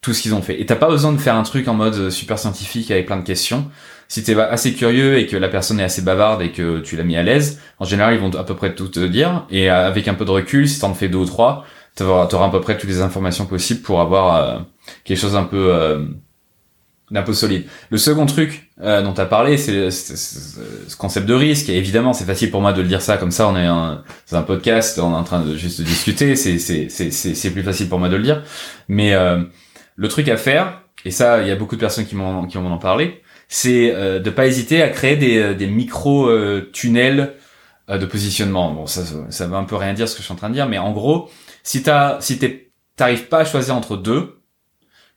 tout ce qu'ils ont fait. Et t'as pas besoin de faire un truc en mode super scientifique avec plein de questions si t'es assez curieux et que la personne est assez bavarde et que tu l'as mis à l'aise, en général, ils vont à peu près tout te dire. Et avec un peu de recul, si t'en fais deux ou trois, t'auras à peu près toutes les informations possibles pour avoir euh, quelque chose un peu euh, d'un peu solide. Le second truc euh, dont tu as parlé, c'est ce concept de risque. Et évidemment, c'est facile pour moi de le dire ça comme ça. On est un, un podcast, on est en train de juste discuter. C'est plus facile pour moi de le dire. Mais le truc à faire, et ça, il y a beaucoup de personnes qui m'ont qui m'en ont parlé, c'est euh, de pas hésiter à créer des, euh, des micro euh, tunnels euh, de positionnement. Bon, ça, ça veut un peu rien dire ce que je suis en train de dire, mais en gros, si t'as, si t'arrives pas à choisir entre deux,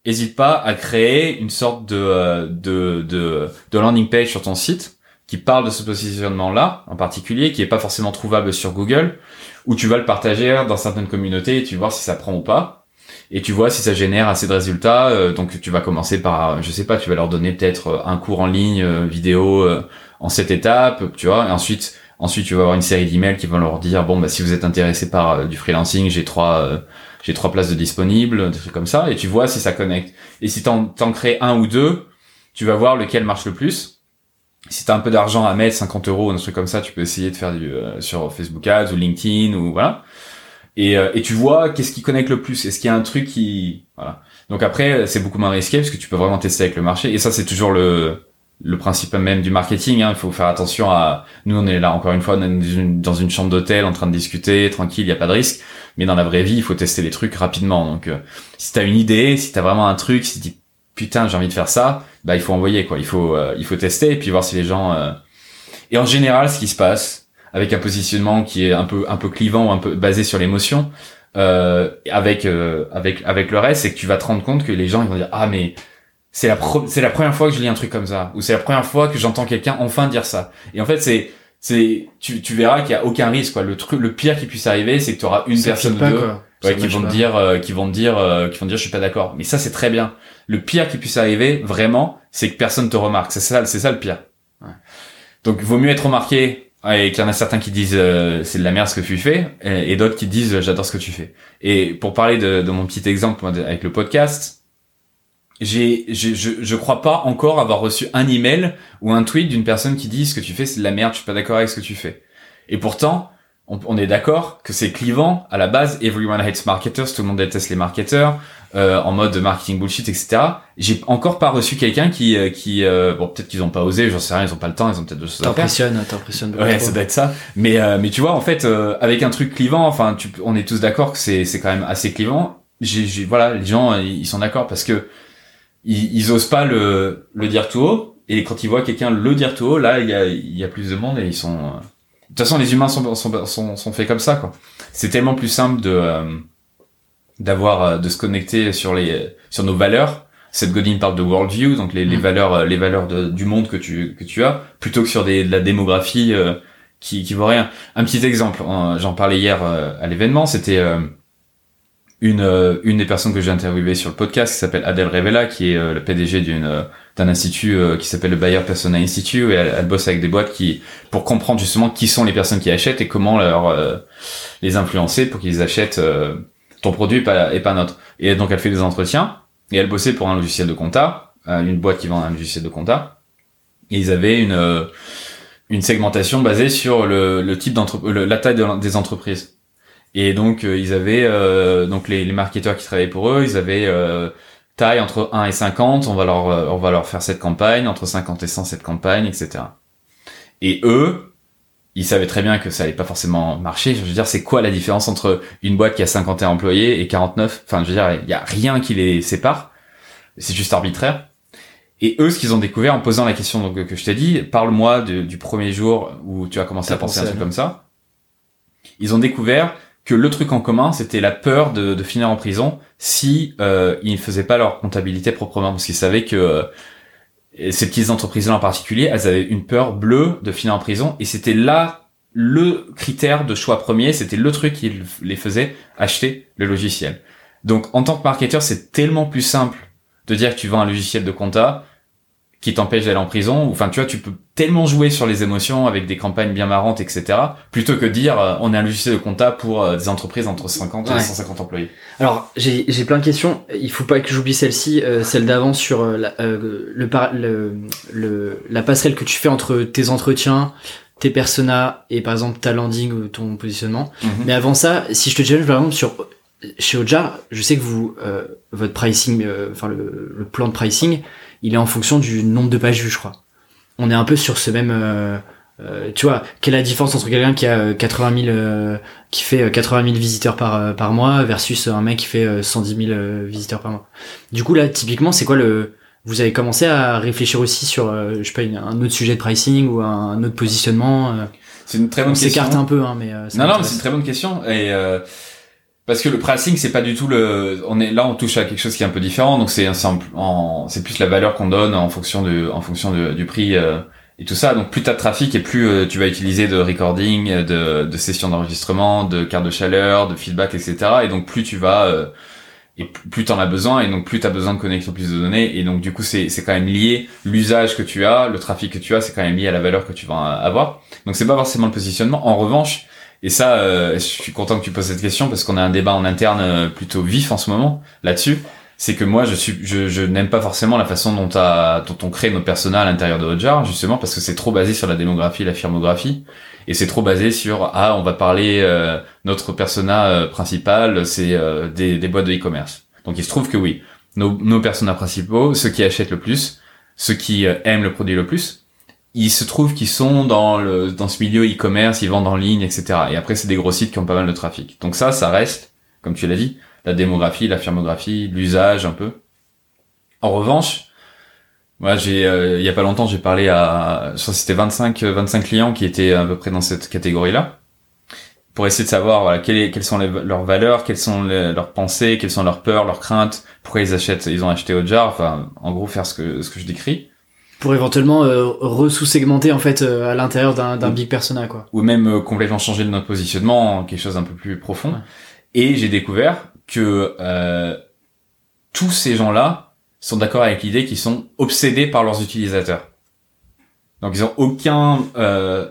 hésite pas à créer une sorte de, de, de, de landing page sur ton site qui parle de ce positionnement-là en particulier, qui est pas forcément trouvable sur Google, où tu vas le partager dans certaines communautés et tu vas voir si ça prend ou pas et tu vois si ça génère assez de résultats. Euh, donc tu vas commencer par, je sais pas, tu vas leur donner peut-être euh, un cours en ligne euh, vidéo en sept étapes, tu vois. Et ensuite, ensuite tu vas avoir une série d'emails qui vont leur dire bon bah si vous êtes intéressé par du freelancing, j'ai trois j'ai trois places de disponibles, des trucs comme ça. Et tu vois si ça connecte. Et si t'en t'en crées un ou deux, tu vas voir lequel marche le plus. Si t'as un peu d'argent à mettre, 50 euros, un truc comme ça, tu peux essayer de faire du sur Facebook Ads ou LinkedIn ou voilà et, euh, et tu vois qu'est-ce qui connecte le plus est-ce qu'il y a un truc qui voilà donc après c'est beaucoup moins risqué parce que tu peux vraiment tester avec le marché et ça c'est toujours le le principe même du marketing hein. il faut faire attention à nous on est là encore une fois dans une, dans une chambre d'hôtel en train de discuter tranquille il y a pas de risque mais dans la vraie vie il faut tester les trucs rapidement. Donc euh, si t'as une idée si t'as vraiment un truc si tu dis putain j'ai envie de faire ça bah il faut envoyer quoi. Il faut euh, il faut tester et puis voir si les gens et en général ce qui se passe avec un positionnement qui est un peu un peu clivant ou un peu basé sur l'émotion euh, avec euh, avec avec le reste c'est que tu vas te rendre compte que les gens ils vont dire ah mais c'est la c'est la première fois que je lis un truc comme ça ou c'est la première fois que j'entends quelqu'un enfin dire ça. Et en fait c'est c'est tu, tu verras qu'il y a aucun risque quoi. Le truc le pire qui puisse arriver c'est que tu auras une personne ou deux ouais, qui vont te dire euh, qui vont te dire euh, qui vont te dire je suis pas d'accord. Mais ça c'est très bien. Le pire qui puisse arriver vraiment c'est que personne te remarque. C'est ça c'est ça le pire. Ouais. donc vaut mieux être remarqué et qu'il y en a certains qui disent euh, c'est de la merde ce que tu fais et, d'autres qui disent j'adore ce que tu fais. Et pour parler de, de mon petit exemple avec le podcast, j'ai je, je crois pas encore avoir reçu un email ou un tweet d'une personne qui dit ce que tu fais c'est de la merde, je suis pas d'accord avec ce que tu fais. Et pourtant, on, est d'accord que c'est clivant à la base. Everyone hates marketers, tout le monde déteste les marketeurs euh, en mode marketing bullshit, etc. J'ai encore pas reçu quelqu'un qui, euh, qui, euh, bon peut-être qu'ils ont pas osé, j'en sais rien, ils ont pas le temps, ils ont peut-être de choses à faire. T'impressionnes, t'impressionnes. Ouais, ça doit être ça. Mais, euh, mais tu vois, en fait, avec un truc clivant, enfin, tu, on est tous d'accord que c'est, c'est quand même assez clivant. J'ai, voilà, les gens, ils sont d'accord parce que ils, ils osent pas le, le dire tout haut. Et quand ils voient quelqu'un le dire tout haut, là, il y a, il y a plus de monde et ils sont de toute façon, les humains sont, sont, sont, sont faits comme ça, quoi. C'est tellement plus simple de euh, d'avoir euh, de se connecter sur les sur nos valeurs. Cette Godin parle de worldview, donc les, les mm. valeurs euh, les valeurs de, du monde que tu que tu as, plutôt que sur des de la démographie qui qui vaut rien. Un petit exemple, j'en parlais hier à l'événement, c'était une euh, une des personnes que j'ai interviewées sur le podcast qui s'appelle Adèle Revella qui est euh, le PDG d'une euh, d'un institut qui s'appelle le Bayer Persona Institute et elle, elle, bosse avec des boîtes qui pour comprendre justement qui sont les personnes qui achètent et comment leur les influencer pour qu'ils achètent ton produit et pas et pas notre. Et donc elle fait des entretiens et elle bossait pour un logiciel de compta une boîte qui vend un logiciel de compta. Et ils avaient une une segmentation basée sur le, le type d'entreprise la taille des entreprises et donc euh, ils avaient euh, donc les, les marketeurs qui travaillaient pour eux, ils avaient euh, taille entre 1 et 50, on va leur on va leur faire cette campagne, entre 50 et 100 cette campagne, etc. Et eux, ils savaient très bien que ça allait pas forcément marcher. Je veux dire, c'est quoi la différence entre une boîte qui a 51 employés et 49 Enfin, je veux dire, il y a rien qui les sépare. C'est juste arbitraire. Et eux, ce qu'ils ont découvert en posant la question donc, que je t'ai dit, parle-moi du premier jour où tu as commencé à penser à un truc comme ça. Ils ont découvert que le truc en commun, c'était la peur de, finir en prison si euh, ils ne faisaient pas leur comptabilité proprement, parce qu'ils savaient que euh, ces petites entreprises-là en particulier, elles avaient une peur bleue de finir en prison, et c'était là le critère de choix premier, c'était le truc qui les faisait acheter le logiciel. Donc en tant que marketeur, c'est tellement plus simple de dire que tu vends un logiciel de compta qui t'empêche d'aller en prison. Enfin, tu vois, tu peux tellement jouer sur les émotions avec des campagnes bien marrantes, etc. Plutôt que dire euh, on est un logiciel de compta pour euh, des entreprises entre 50 et 150 employés. Alors, j'ai plein de questions. Il faut pas que j'oublie celle-ci, euh, celle d'avant sur la, le, le, le, la passerelle que tu fais entre tes entretiens, tes personas et par exemple ta landing ou ton positionnement. Mhm. Mais avant ça, si je te challenge par exemple sur chez Ojar, je sais que vous votre pricing, enfin le, le plan de pricing il est en fonction du nombre de pages vues, je crois. On est un peu sur ce même, euh, euh, tu vois, quelle est la différence entre quelqu'un qui a 80 euh, 000, qui fait 80 000 visiteurs par par mois versus un mec qui fait 110 000 visiteurs par mois. Du coup là, typiquement, c'est quoi le vous avez commencé à réfléchir aussi sur, je sais pas, un autre sujet de pricing ou un autre positionnement. c'est une très bonne question. On s'écarte un peu, hein, mais. non, non, mais c'est une très bonne question et parce que le pricing c'est pas du tout le on est là on touche à quelque chose qui est un peu différent. Donc c'est c'est plus la valeur qu'on donne en fonction de en fonction du prix euh, et tout ça. Donc plus t'as de trafic et plus euh, tu vas utiliser de recording de, de sessions d'enregistrement de cartes de chaleur de feedback etc et donc plus tu vas euh, et plus t'en as besoin. Et donc plus t'as besoin de connecter plus de données. Et donc du coup c'est c'est quand même lié. L'usage que tu as le trafic que tu as c'est quand même lié à la valeur que tu vas avoir. Donc c'est pas forcément le positionnement. En revanche et ça, euh, je suis content que tu poses cette question parce qu'on a un débat en interne euh, plutôt vif en ce moment là-dessus. C'est que moi, je suis, je, je n'aime pas forcément la façon dont, dont on crée nos personnages à l'intérieur de Hotjar, justement parce que c'est trop basé sur la démographie, la firmographie, et c'est trop basé sur ah, on va parler euh, notre persona principal, c'est des, des boîtes de e-commerce. Donc il se trouve que oui, nos, nos personas principaux, ceux qui achètent le plus, ceux qui aiment le produit le plus, il se trouve qu'ils sont dans le dans ce milieu e-commerce, ils vendent en ligne, etc. Et après, c'est des gros sites qui ont pas mal de trafic. Donc ça, ça reste, comme tu l'as dit, la démographie, la firmographie, l'usage un peu. En revanche, moi, j'ai euh, il y a pas longtemps, j'ai parlé à, je crois c'était 25 25 clients qui étaient à peu près dans cette catégorie-là, pour essayer de savoir voilà quelles, sont leurs valeurs, quelles sont leurs pensées, quelles sont leurs peurs, leurs craintes, pourquoi ils achètent, ils ont acheté au jar, enfin en gros faire ce que ce que je décris pour éventuellement euh, re-sous-segmenter en fait euh, à l'intérieur d'un big persona quoi. Ou même euh, complètement changer de notre positionnement, quelque chose un peu plus profond. Et j'ai découvert que euh, tous ces gens-là sont d'accord avec l'idée qu'ils sont obsédés par leurs utilisateurs. Donc ils ont aucun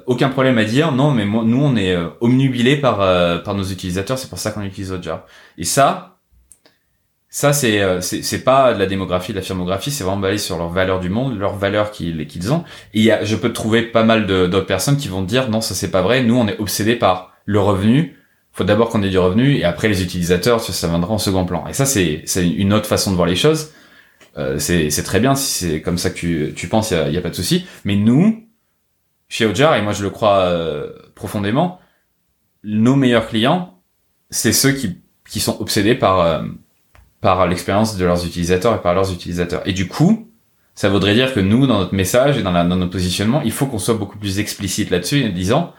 aucun problème à dire non mais moi, nous on est omnubilés par par nos utilisateurs, c'est pour ça qu'on utilise Hotjar. Et ça ça, euh, c'est c'est pas de la démographie, de la firmographie, c'est vraiment basé sur leurs valeurs du monde, leurs valeurs qu'ils qu'ils ont. Et y a, je peux trouver pas mal d'autres personnes qui vont dire non, ça c'est pas vrai. Nous, on est obsédés par le revenu. Faut d'abord qu'on ait du revenu et après les utilisateurs, ça viendra en second plan. Et ça, c'est c'est une autre façon de voir les choses. Euh, c'est très bien si c'est comme ça que tu tu penses, il y a, pas de souci. Mais nous, chez Ojar et moi je le crois euh, profondément, nos meilleurs clients, c'est ceux qui qui sont obsédés par euh, par l'expérience de leurs utilisateurs et par leurs utilisateurs. Et du coup, ça voudrait dire que nous, dans notre message et dans, la, dans notre positionnement, il faut qu'on soit beaucoup plus explicite là-dessus en disant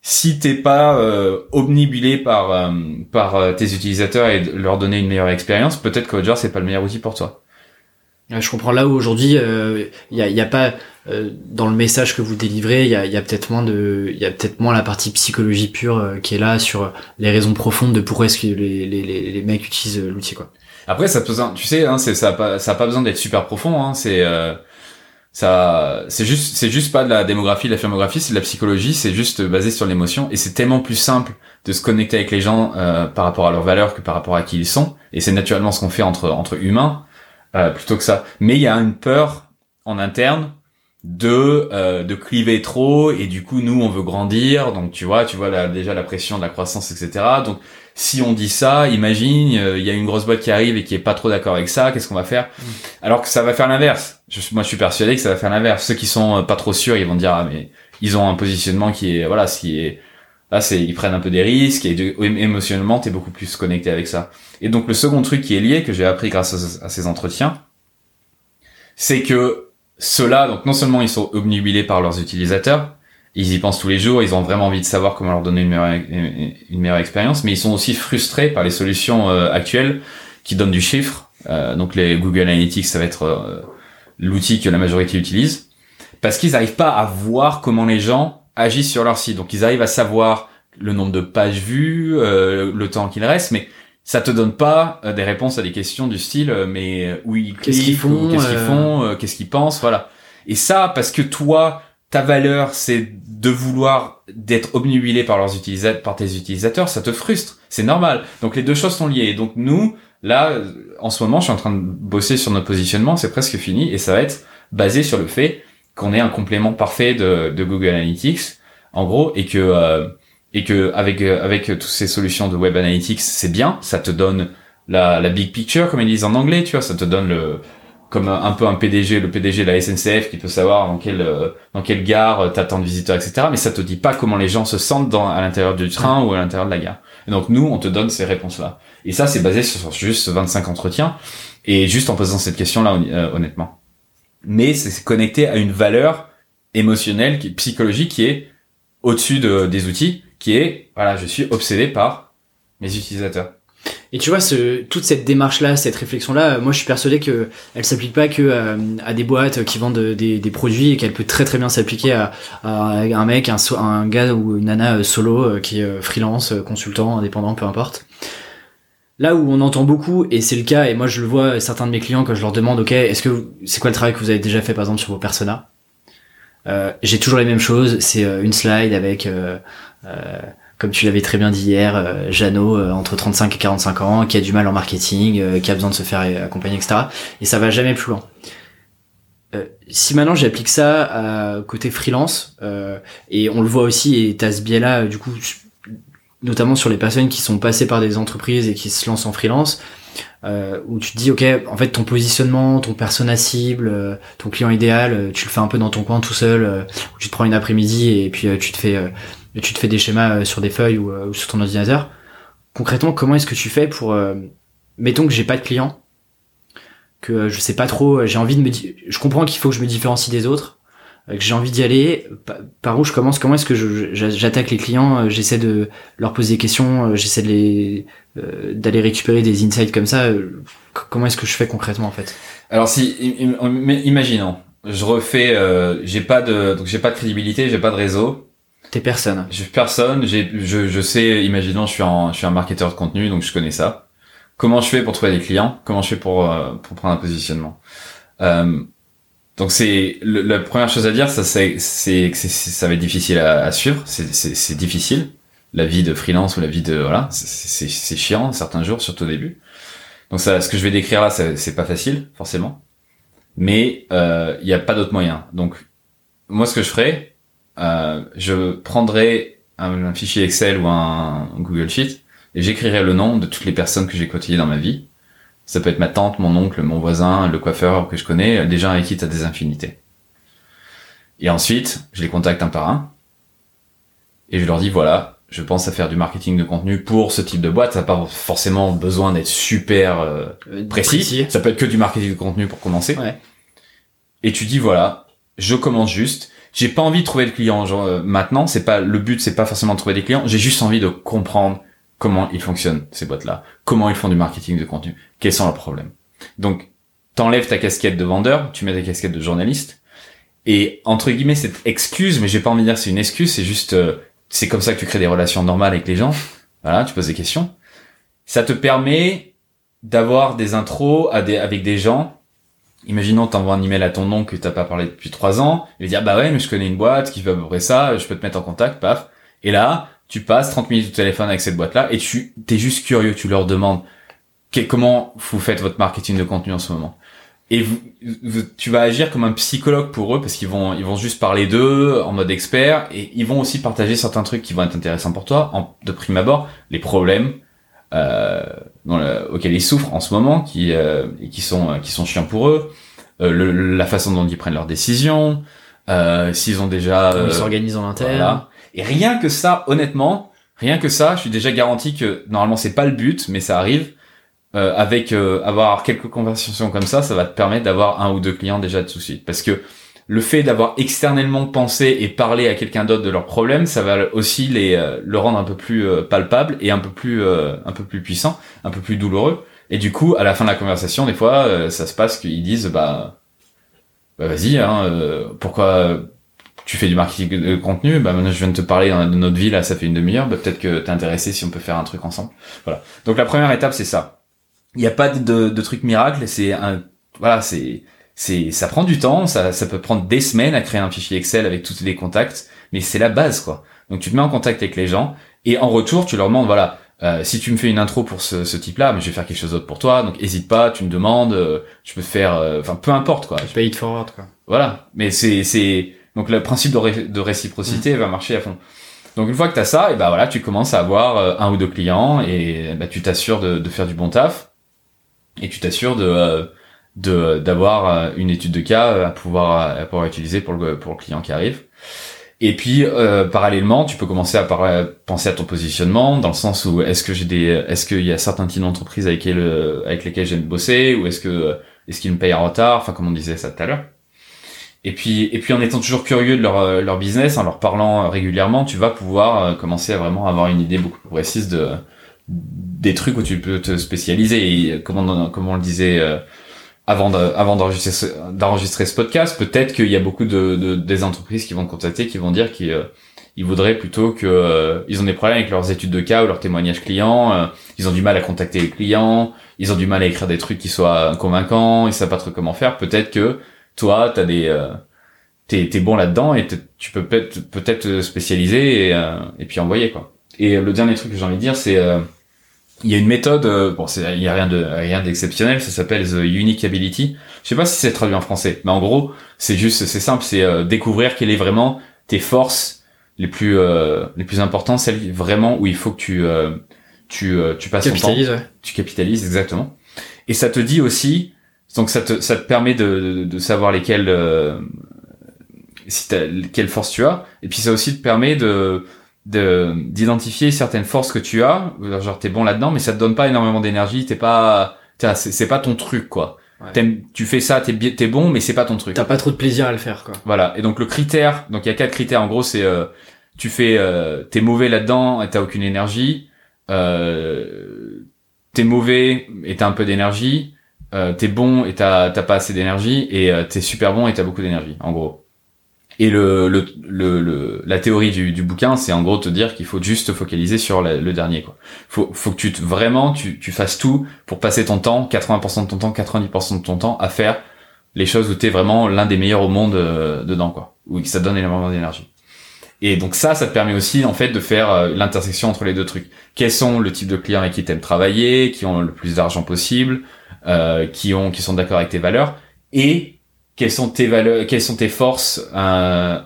si t'es pas euh, omnibulé par euh, par euh, tes utilisateurs et leur donner une meilleure expérience, peut-être que c'est pas le meilleur outil pour toi. Je comprends là où aujourd'hui, il euh, y, a, y, a, pas euh, dans le message que vous délivrez, il y a, y a peut-être moins de, il y a peut-être moins la partie psychologie pure qui est là sur les raisons profondes de pourquoi est-ce que les, les, les, mecs utilisent l'outil quoi. Après, ça peut, tu sais, hein, ça a pas, ça a pas besoin d'être super profond. Hein, c'est ça, c'est juste, c'est juste pas de la démographie, de la filmographie, c'est de la psychologie. C'est juste basé sur l'émotion et c'est tellement plus simple de se connecter avec les gens par rapport à leurs valeurs que par rapport à qui ils sont. Et c'est naturellement ce qu'on fait entre entre humains euh, plutôt que ça. Mais il y a une peur en interne de euh, de cliver trop et du coup nous on veut grandir donc tu vois tu vois là, déjà la pression de la croissance etc donc si on dit ça imagine euh, il y a une grosse boîte qui arrive et qui est pas trop d'accord avec ça qu'est-ce qu'on va faire mm. alors que ça va faire l'inverse. Moi je suis persuadé que ça va faire l'inverse. Ceux qui sont pas trop sûrs ils vont dire ah mais ils ont un positionnement qui est voilà ce qui est là c'est ils prennent un peu des risques et de, émotionnellement t'es beaucoup plus connecté avec ça. Et donc le second truc qui est lié, que j'ai appris grâce à, ces entretiens, c'est que ceux-là, donc non seulement ils sont obnubilés par leurs utilisateurs, ils y pensent tous les jours, ils ont vraiment envie de savoir comment leur donner une meilleure, une meilleure expérience, mais ils sont aussi frustrés par les solutions euh, actuelles qui donnent du chiffre. Euh, donc les Google Analytics, ça va être euh, l'outil que la majorité utilise, parce qu'ils n'arrivent pas à voir comment les gens agissent sur leur site. Donc ils arrivent à savoir le nombre de pages vues, le temps qu'il reste, mais ça te donne pas euh, des réponses à des questions du style euh, mais euh, où ils qu'est-ce qu'ils font qu'est-ce qu'ils font qu'est-ce qu'ils pensent voilà et ça parce que toi ta valeur c'est de vouloir d'être obnubilé par leurs utilisateurs par tes utilisateurs ça te frustre. C'est normal. Donc les deux choses sont liées. Donc nous là en ce moment je suis en train de bosser sur notre positionnement. C'est presque fini. Et ça va être basé sur le fait qu'on ait un complément parfait de, Google Analytics. En gros et que et que avec euh, avec toutes ces solutions de web analytics c'est bien. Ça te donne la, la big picture comme ils disent en anglais tu vois. Ça te donne le comme un peu un PDG le PDG de la SNCF qui peut savoir dans quelle euh, dans quelle gare euh, t'attends de visiteurs etc mais ça te dit pas comment les gens se sentent à l'intérieur du train ou à l'intérieur de la gare. Et donc nous on te donne ces réponses là et ça c'est basé sur juste 25 entretiens. Et juste en posant cette question là honnêtement. Mais c'est connecté à une valeur émotionnelle psychologique qui est au-dessus de, des outils qui est, voilà, je suis obsédé par mes utilisateurs. Et tu vois, ce, toute cette démarche-là, cette réflexion-là, moi je suis persuadé que elle s'applique pas que euh, à, des boîtes qui vendent des, des produits et qu'elle peut très très bien s'appliquer à, un mec, un, un gars ou une nana euh, solo euh, qui est freelance, consultant, indépendant, peu importe. Là où on entend beaucoup, et c'est le cas, et moi je le vois, certains de mes clients quand je leur demande, ok, est-ce que c'est quoi le travail que vous avez déjà fait par exemple sur vos personas? Euh, J'ai toujours les mêmes choses, c'est une slide avec euh, comme tu l'avais très bien dit hier, euh, Jeannot, euh, entre 35 et 45 ans, qui a du mal en marketing, qui a besoin de se faire accompagner, etc. Et ça va jamais plus loin. si maintenant j'applique ça à côté freelance, et on le voit aussi, et t'as ce biais-là, du coup, notamment sur les personnes qui sont passées par des entreprises et qui se lancent en freelance, euh, où tu te dis ok en fait ton positionnement ton persona cible ton client idéal tu le fais un peu dans ton coin tout seul où tu te prends une après-midi et puis tu te fais et tu te fais des schémas euh, sur des feuilles euh, ou, sur ton ordinateur. Concrètement, comment est-ce que tu fais pour, euh, mettons que j'ai pas de clients, que je sais pas trop, j'ai envie de me, je comprends qu'il faut que je me différencie des autres, que j'ai envie d'y aller, par où je commence, comment est-ce que j'attaque les clients, j'essaie de leur poser des questions, j'essaie de les d'aller récupérer des insights comme ça. comment est-ce que je fais concrètement en fait? Alors si, imaginons, je refais, j'ai pas de, donc j'ai pas de crédibilité, j'ai pas de réseau, T'es personne. Je personne. J'ai, je, je sais. Imaginons, je suis un, je suis un marketeur de contenu, donc je connais ça. Comment je fais pour trouver des clients? Comment je fais pour euh, pour prendre un positionnement? Euh, Donc c'est la première chose à dire, ça c'est c'est que ça va être difficile à, à suivre. C'est c'est difficile. La vie de freelance ou la vie de voilà, c'est c'est chiant certains jours, surtout au début. Donc ça, ce que je vais décrire là, c'est pas facile forcément, mais euh, il n'y a pas d'autre moyen. Donc moi, ce que je ferais, euh, je prendrai un, fichier Excel ou un, Google Sheet et j'écrirai le nom de toutes les personnes que j'ai côtoyées dans ma vie. Ça peut être ma tante, mon oncle, mon voisin, le coiffeur que je connais, des gens avec qui des infinités. Et ensuite, je les contacte un par un et je leur dis voilà, je pense à faire du marketing de contenu pour ce type de boîte. Ça n'a pas forcément besoin d'être super euh, euh, précis. Ça peut être que du marketing de contenu pour commencer. Ouais. Et tu dis voilà, je commence juste j'ai pas envie de trouver le client genre, euh, maintenant c'est pas le but c'est pas forcément de trouver des clients j'ai juste envie de comprendre comment ils fonctionnent ces boîtes là comment ils font du marketing de contenu quels sont leurs problèmes donc t'enlèves ta casquette de vendeur, tu mets ta casquette de journaliste. Et entre guillemets, cette excuse, mais j'ai pas envie de dire c'est une excuse, c'est juste, euh, c'est comme ça que tu crées des relations normales avec les gens. Voilà, tu poses des questions. Ça te permet d'avoir des intros à des, avec des gens. Imaginons, t'envoies un email à ton oncle que t'as pas parlé depuis trois ans. Il va dire, bah ouais, mais je connais une boîte qui fait à peu près ça, je peux te mettre en contact, paf. Et là, tu passes 30 minutes au téléphone avec cette boîte-là et tu, t'es juste curieux, tu leur demandes, comment vous faites votre marketing de contenu en ce moment? Et tu vas agir comme un psychologue pour eux parce qu'ils vont ils vont juste parler d'eux en mode expert et ils vont aussi partager certains trucs qui vont être intéressants pour toi en, de prime abord les problèmes euh, auxquels ils souffrent en ce moment qui euh, qui sont qui sont chiants pour eux. Euh, la façon dont ils prennent leurs décisions euh, s'ils ont déjà Comment ils s'organisent en interne. et rien que ça honnêtement rien que ça je suis déjà garanti que normalement c'est pas le but mais ça arrive. Euh, avec euh, avoir quelques conversations comme ça, ça va te permettre d'avoir un ou deux clients déjà tout de suite. Parce que le fait d'avoir externellement pensé et parlé à quelqu'un d'autre de leurs problèmes, ça va aussi les euh, le rendre un peu plus palpable et un peu plus un peu plus puissant, un peu plus douloureux. Et du coup, à la fin de la conversation, des fois, ça se passe qu'ils disent bah, bah vas-y, hein, pourquoi tu fais du marketing de contenu, bah maintenant je viens de te parler de notre vie là, ça fait une demi-heure, bah peut-être que t'es intéressé si on peut faire un truc ensemble. Voilà. Donc la première étape c'est ça il n'y a pas de, de, truc miracle. C'est un, voilà, c'est, c'est, ça prend du temps. Ça, ça peut prendre des semaines à créer un fichier Excel avec tous les contacts, mais c'est la base, quoi. Donc tu te mets en contact avec les gens et en retour, tu leur demandes, voilà, euh, si tu me fais une intro pour ce, ce type-là, mais je vais faire quelque chose d'autre pour toi. Donc hésite pas, tu me demandes, euh, je peux faire, euh, enfin peu importe, quoi. Pay it forward, quoi. Voilà, mais c'est, c'est, donc le principe de, de réciprocité mm. va marcher à fond. Donc une fois que tu as ça, et ben voilà, tu commences à avoir un ou deux clients et bah, tu t'assures de, de, faire du bon taf et tu t'assures de euh, de d'avoir euh, une étude de cas euh, à pouvoir à pouvoir utiliser pour le pour le client qui arrive. Et puis parallèlement, tu peux commencer à penser à ton positionnement dans le sens où est-ce que j'ai des est-ce qu'il y a certains types d'entreprises avec lesquelles avec lesquelles j'aime bosser ou est-ce que est-ce qu'ils me payent en retard, enfin comme on disait ça tout à l'heure. Et puis et puis en étant toujours curieux de leur leur business, en leur parlant régulièrement, tu vas pouvoir commencer à vraiment avoir une idée beaucoup plus précise de des trucs où tu peux te spécialiser. Et comme on, comme on le disait euh, avant de, avant d'enregistrer d'enregistrer ce podcast, peut-être qu'il y a beaucoup de, de, des entreprises qui vont te contacter, qui vont dire qu'ils euh, ils voudraient plutôt que euh, ils ont des problèmes avec leurs études de cas ou leurs témoignages clients, ils ont du mal à contacter les clients, ils ont du mal à écrire des trucs qui soient convaincants, ils savent pas trop comment faire. Peut-être que toi, t'as des t'es es bon là-dedans et tu peux peut-être peut-être spécialiser et, et puis envoyer quoi. Et le dernier truc que j'ai envie de dire, c'est il y a une méthode, euh, bon, il y a rien de rien d'exceptionnel, ça s'appelle the unique ability. Je sais pas si c'est traduit en français, mais en gros, c'est juste, c'est simple, c'est euh, découvrir quelles est vraiment tes forces les plus euh, les plus importantes, celles vraiment où il faut que tu tu tu passes ton temps, ouais. tu capitalises exactement. Et ça te dit aussi, donc ça te ça te permet de de, savoir lesquelles si quelle force tu as, et puis ça aussi te permet de de d'identifier certaines forces que tu as. Genre t'es bon là-dedans mais ça te donne pas énormément d'énergie t'es pas c'est pas ton truc quoi. Tu fais ça t'es t'es bon mais c'est pas ton truc. T'as pas trop de plaisir à le faire quoi. Voilà. Et donc le critère donc il y a quatre critères. En gros c'est euh, tu fais euh, t'es mauvais là-dedans et t'as aucune énergie. Euh, t'es mauvais et t'as un peu d'énergie. Euh, t'es bon et t'as t'as pas assez d'énergie. Et euh, t'es super bon et t'as beaucoup d'énergie en gros et le, le, le, la théorie du, du bouquin, c'est en gros te dire qu'il faut juste te focaliser sur le dernier. Quoi. Faut, faut que tu te, vraiment tu, tu fasses tout pour passer ton temps, 80% de ton temps, 90% de ton temps à faire les choses où tu es vraiment l'un des meilleurs au monde euh, dedans, quoi. Où ça te donne énormément d'énergie. Et donc ça, ça te permet aussi en fait de faire euh, l'intersection entre les deux trucs. Quels sont le type de clients avec qui t'aimes travailler, qui ont le plus d'argent possible, euh, qui ont, qui sont d'accord avec tes valeurs, et quelles sont tes valeurs, quelles sont tes forces euh,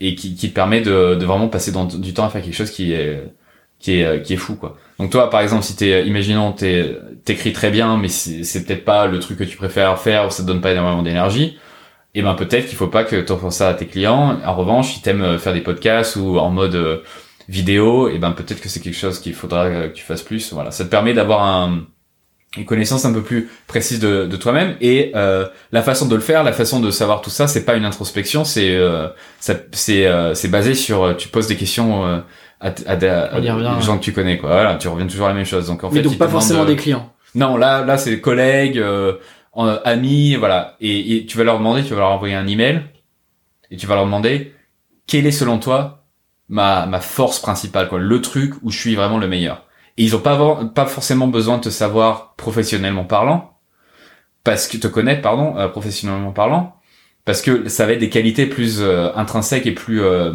et qui, qui te permet de, de vraiment passer dans, du temps à faire quelque chose qui est qui est euh, qui est fou quoi. Donc toi par exemple si t'es imaginons t'es t'écris très bien mais c'est peut-être pas le truc que tu préfères faire ou ça te donne pas énormément d'énergie, et eh ben peut-être qu'il faut pas que tu ça à tes clients. En revanche, si t'aimes euh, faire des podcasts ou en mode euh, vidéo, et eh ben peut-être que c'est quelque chose qu'il faudra que tu fasses plus. Voilà, ça te permet d'avoir un une connaissance un peu plus précise de, de toi-même et euh, la façon de le faire, la façon de savoir tout ça, c'est pas une introspection, c'est euh, c'est euh, c'est basé sur euh, tu poses des questions euh, à, à, à, des gens que tu connais quoi. Voilà, tu reviens toujours à la même chose. Donc en Mais donc pas forcément des clients. Non, là là c'est des collègues, euh, amis, voilà. Et, et tu vas leur demander, tu vas leur envoyer un email et tu vas leur demander quelle est selon toi ma ma force principale, quoi, le truc où je suis vraiment le meilleur. Et ils ont pas pas forcément besoin de te savoir professionnellement parlant, parce que te connaître, pardon, euh, professionnellement parlant, parce que ça va être des qualités plus euh, intrinsèques et plus euh,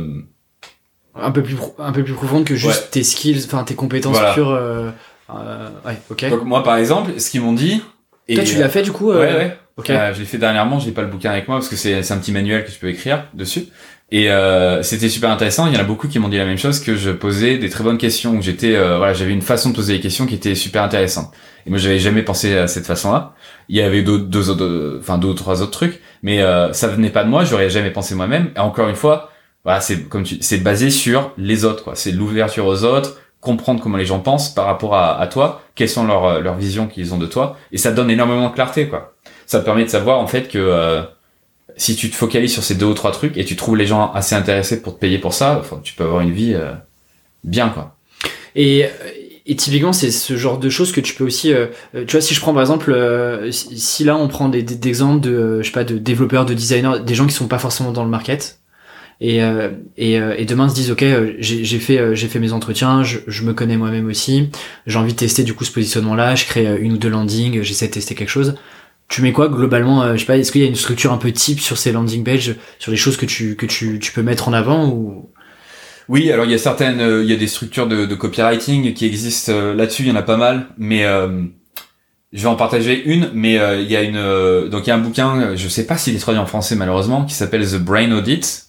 un peu plus un peu plus profonde que juste tes skills, enfin tes compétences Voilà. pures. euh, euh, ouais, ok. Donc moi par exemple, ce qu'ils m'ont dit. et- Toi, tu l'as fait du coup. Ouais euh, ouais. Ok. Euh, je l'ai fait dernièrement. J'ai pas le bouquin avec moi parce que c'est c'est un petit manuel que je peux écrire dessus. Et euh, c'était super intéressant. Il y en a beaucoup qui m'ont dit la même chose que je posais des très bonnes questions. J'étais euh, voilà, j'avais une façon de poser les questions qui était super intéressante. Et moi, j'avais jamais pensé à cette façon-là. Il y avait d'autres deux autres, enfin deux ou trois autres trucs, mais euh, ça venait pas de moi. J'aurais jamais pensé moi-même. Et encore une fois, voilà, c'est comme tu, c'est basé sur les autres, quoi. C'est l'ouverture aux autres, comprendre comment les gens pensent par rapport à, à toi, quelles sont leurs leurs visions qu'ils ont de toi, et ça donne énormément de clarté, quoi. Ça permet de savoir en fait que euh, si tu te focalises sur ces deux ou trois trucs et tu trouves les gens assez intéressés pour te payer pour ça, tu peux avoir une vie euh, bien, quoi. Et, et typiquement, c'est ce genre de choses que tu peux aussi, euh, euh, tu vois, si je prends par exemple, euh, si, là on prend des, exemples de, euh, je sais pas, de développeurs, de designers, des gens qui sont pas forcément dans le market, et, et, et demain se disent, ok, j'ai fait, j'ai fait mes entretiens, je, je me connais moi-même aussi, j'ai envie de tester du coup ce positionnement-là, je crée une ou deux landings, j'essaie de tester quelque chose. Tu mets quoi globalement euh, Je sais pas, est-ce qu'il y a une structure un peu type sur ces landing pages, sur les choses que tu que tu, tu peux mettre en avant ou? Oui, alors il y a certaines, euh, il y a des structures de, de copywriting qui existent euh, là-dessus, il y en a pas mal, mais euh, je vais en partager une. Mais il y a une, donc il y a un bouquin, je sais pas s'il est traduit en français malheureusement, qui s'appelle The Brain Audit.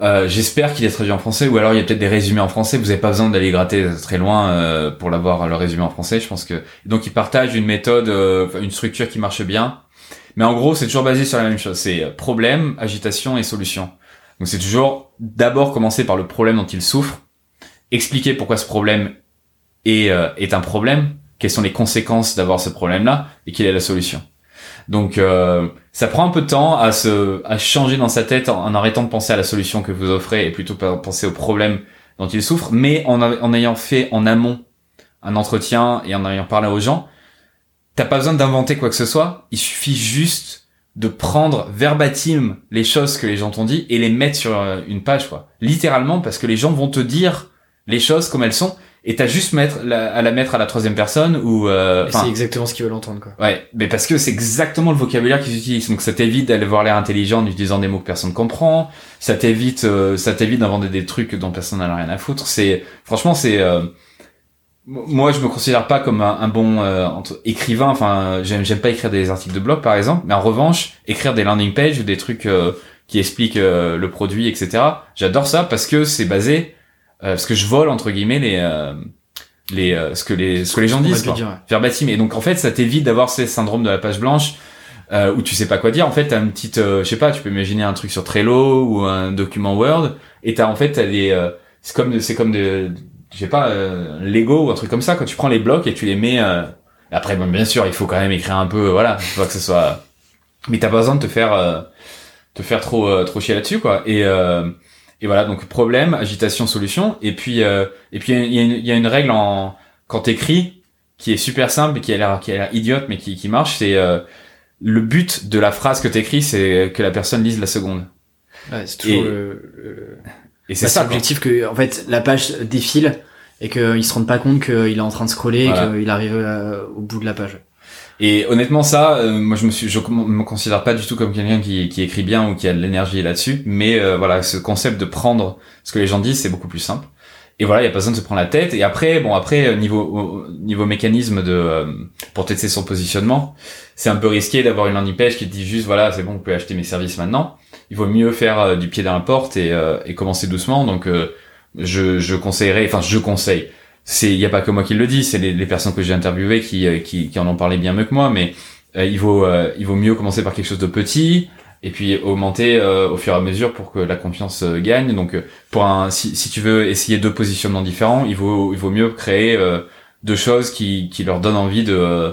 Euh, J'espère qu'il est traduit en français, ou alors il y a peut-être des résumés en français. Vous n'avez pas besoin d'aller gratter très loin euh, pour l'avoir le résumé en français. Je pense que donc il partage une méthode, euh, une structure qui marche bien. Mais en gros, c'est toujours basé sur la même chose. C'est euh, problème, agitation et solution. Donc c'est toujours d'abord commencer par le problème dont il souffre, expliquer pourquoi ce problème est, euh, est un problème, quelles sont les conséquences d'avoir ce problème-là et quelle est la solution. Donc ça prend un peu de temps à se à changer dans sa tête en, arrêtant de penser à la solution que vous offrez et plutôt penser au problème dont il souffre, mais en, en ayant fait en amont un entretien et en ayant parlé aux gens, t'as pas besoin d'inventer quoi que ce soit, il suffit juste de prendre verbatim les choses que les gens t'ont dit et les mettre sur euh, une page quoi. Littéralement parce que les gens vont te dire les choses comme elles sont et t'as juste mettre la- à la mettre à la troisième personne ou euh, c'est exactement ce qu'ils veulent entendre quoi. Ouais, mais parce que c'est exactement le vocabulaire qu'ils utilisent. Donc ça t'évite d'aller voir l'air intelligent en utilisant des mots que personne comprend. Ça t'évite, euh, ça t'évite d'inventer des trucs dont personne n'a rien à foutre. C'est, franchement, c'est. euh, moi, je me considère pas comme un, un bon euh, entre- écrivain. Enfin, j'aime, j'aime pas écrire des articles de blog, par exemple. Mais en revanche, écrire des landing pages ou des trucs euh, qui expliquent euh, le produit, etc. J'adore ça parce que c'est basé, parce que je vole entre guillemets les. euh, les, euh, ce que les ce que les gens disent quoi dire, ouais. verbatim. Et donc en fait, ça t'évite d'avoir ces syndromes de la page blanche euh, où tu sais pas quoi dire. En fait, t'as une petite, euh, je sais pas, tu peux imaginer un truc sur Trello ou un document Word et t'as en fait t'as des, euh, c'est comme c'est comme de, je sais pas, euh, Lego ou un truc comme ça. Quand tu prends les blocs et tu les mets. euh, Après, bon, bien sûr, il faut quand même écrire un peu, voilà, il faut pas que ce soit. Mais t'as pas besoin de te faire euh, te faire trop euh, trop chier là-dessus quoi. Et euh, et voilà, donc problème, agitation, solution. Et puis euh, et puis il y a une, il y a une règle en quand t'écris qui est super simple et qui a l'air qui a l'air idiote mais qui qui marche. C'est euh, le but de la phrase que t'écris, c'est que la personne lise la seconde. Ouais, c'est toujours Et- le, le- Et c'est Bah, ça. l'objectif que en fait la page défile et qu'ils se rendent pas compte qu'il est en train de scroller Voilà. et qu'il arrive euh, au bout de la page. Et honnêtement, ça, euh, moi, je me suis, je me considère pas du tout comme quelqu'un qui, qui écrit bien ou qui a de l'énergie là-dessus. Mais euh, voilà, ce concept de prendre ce que les gens disent, c'est beaucoup plus simple. Et voilà, il y a pas besoin de se prendre la tête. Et après, bon, après euh, niveau au- niveau mécanisme de euh, pour tester son positionnement, c'est un peu risqué d'avoir une landing qui dit juste voilà, c'est bon, vous pouvez acheter mes services maintenant. Il vaut mieux faire euh, du pied dans la porte et, euh, et commencer doucement. Donc, je, je conseillerais, enfin, je conseille. C'est, il y a pas que moi qui le dis, c'est les, les personnes que j'ai interviewées qui, euh, qui, qui en ont parlé bien mieux que moi, mais euh, il vaut, euh, il vaut mieux commencer par quelque chose de petit et puis augmenter euh, au fur et à mesure pour que la confiance euh, gagne. Donc, euh, pour un, si, si tu veux essayer deux positionnements différents, il vaut, il vaut mieux créer deux choses qui, qui leur donnent envie de,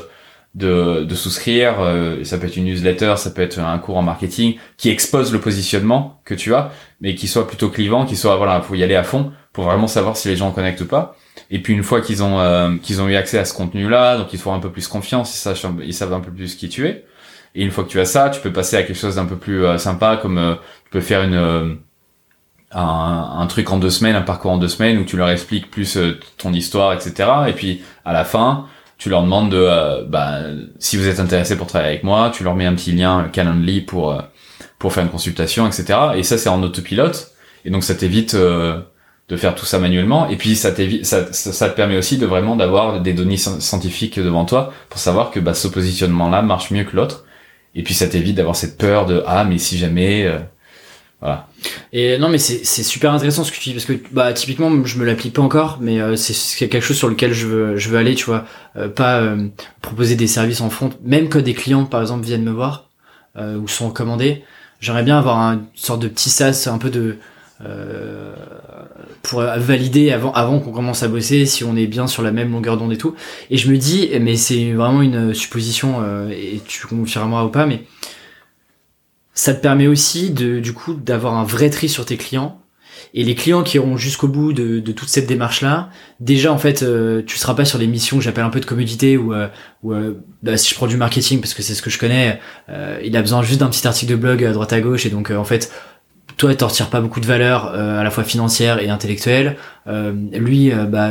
de, de souscrire. ça peut être une newsletter, ça peut être un cours en marketing qui expose le positionnement que tu as, mais qui soit plutôt clivant, qui soit voilà, faut y aller à fond pour vraiment savoir si les gens en connectent ou pas. Et puis une fois qu'ils ont euh, qu'ils ont eu accès à ce contenu-là, donc ils font un peu plus confiance, ils savent, ils savent un peu plus qui tu es. Et une fois que tu as ça, tu peux passer à quelque chose d'un peu plus euh, sympa, comme euh, tu peux faire une un, un, truc en deux semaines, un parcours en deux semaines où tu leur expliques plus ton histoire, etc. Et puis à la fin, tu leur demandes de bah, si vous êtes intéressé pour travailler avec moi, tu leur mets un petit lien Calendly pour pour faire une consultation, etc. Et ça c'est en autopilote. Et donc ça t'évite de faire tout ça manuellement. Et puis ça, ça, ça, te permet aussi de vraiment d'avoir des données scientifiques devant toi pour savoir que bah, ce positionnement là marche mieux que l'autre. Et puis ça t'évite d'avoir cette peur de ah mais si jamais euh, voilà. Et non mais c'est super intéressant ce que tu dis parce que bah typiquement je me l'applique pas encore mais euh, c'est quelque chose sur lequel je veux je veux aller tu vois. Euh, pas euh, proposer des services en front. Même que des clients par exemple viennent me voir ou sont recommandés j'aimerais bien avoir une sorte de petit sas un peu de euh, pour valider avant avant qu'on commence à bosser si on est bien sur la même longueur d'onde et tout. Et je me dis mais c'est vraiment une supposition euh, et tu confirmeras ou pas mais ça te permet aussi de du coup d'avoir un vrai tri sur tes clients. Et les clients qui iront jusqu'au bout de, de, toute cette démarche là déjà en fait euh, tu seras pas sur des missions que j'appelle un peu de commodité ou ou bah, si je prends du marketing parce que c'est ce que je connais il a besoin juste d'un petit article de blog à droite à gauche et donc en fait toi t'en retires pas beaucoup de valeur euh, à la fois financière et intellectuelle. Euh, lui euh, bah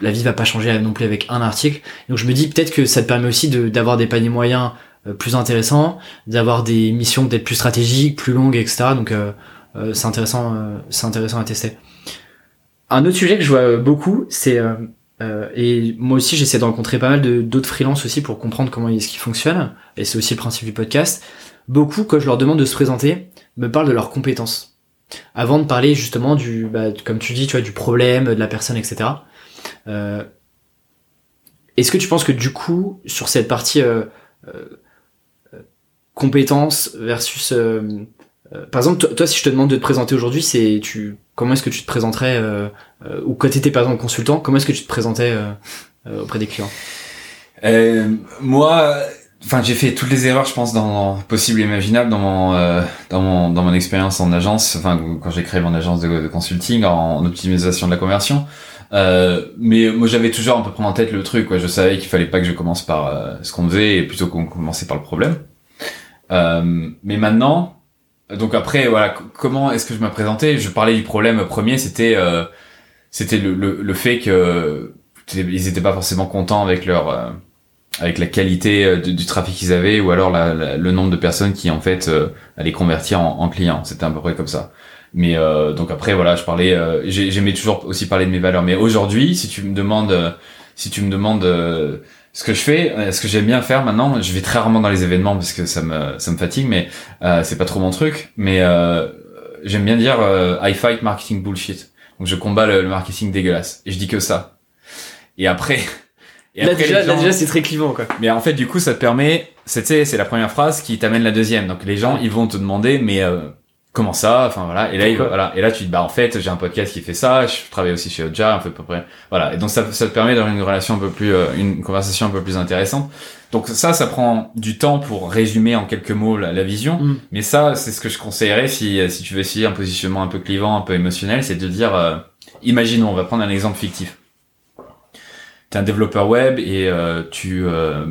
la vie va pas changer non plus avec un article. Donc je me dis peut-être que ça te permet aussi d'avoir des paniers moyens plus intéressants d'avoir des missions peut-être plus stratégiques plus longues etc donc c'est intéressant c'est intéressant à tester. Un autre sujet que je vois beaucoup c'est et moi aussi j'essaie de rencontrer pas mal d'autres freelances aussi pour comprendre comment est-ce qu'ils fonctionnent. Et c'est aussi le principe du podcast. Beaucoup quand je leur demande de se présenter me parlent de leurs compétences. Avant de parler justement du, bah, comme tu dis, tu vois, du problème de la personne, etc. Euh, Est-ce que tu penses que du coup, sur cette partie euh, euh, compétences versus, euh, par exemple, toi, si je te demande de te présenter aujourd'hui, c'est tu, comment est-ce que tu te présenterais, ou quand tu étais par exemple consultant, comment est-ce que tu te présentais auprès des clients? Moi Enfin, j'ai fait toutes les erreurs, je pense, dans possible et imaginable dans mon euh, dans mon dans mon expérience en agence. Enfin, quand j'ai créé mon agence de, consulting en, optimisation de la conversion. Euh, mais moi, j'avais toujours un peu prendre en tête le truc. Quoi. Je savais qu'il fallait pas que je commence par euh, ce qu'on faisait, et plutôt qu'on commençait par le problème. Euh, mais maintenant, donc après, voilà, comment est-ce que je me présentais? Je parlais du problème premier, c'était c'était le, le, le fait que ils étaient pas forcément contents avec leur avec la qualité euh, du trafic qu'ils avaient ou alors la, le nombre de personnes qui en fait euh, allaient convertir en, en clients. C'était à peu près comme ça. Mais euh, donc après voilà, je parlais, euh, j'aimais toujours aussi parler de mes valeurs. Mais aujourd'hui, si tu me demandes, si tu me demandes ce que je fais, ce que j'aime bien faire maintenant, je vais très rarement dans les événements parce que ça me ça me fatigue, mais c'est pas trop mon truc. Mais j'aime bien dire I fight marketing bullshit. Donc je combats le marketing dégueulasse et je dis que ça. Et après et là, déjà, déjà c'est très clivant, quoi. Mais en fait, du coup, ça te permet, c'est, c'est la première phrase qui t'amène la deuxième. Donc, les gens, ils vont te demander, mais, euh, comment ça? Enfin, voilà. Et là, il, voilà. Et là, tu dis, bah, en fait, j'ai un podcast qui fait ça, je travaille aussi chez Oja, un peu à peu près. Voilà. Et donc, ça, ça te permet d'avoir une relation un peu plus, euh, une conversation un peu plus intéressante. Donc, ça, ça prend du temps pour résumer en quelques mots la, vision. Mm. Mais ça, c'est ce que je conseillerais si, si tu veux essayer un positionnement un peu clivant, un peu émotionnel, c'est de dire, euh, imaginons, on va prendre un exemple fictif un développeur web et euh, tu euh,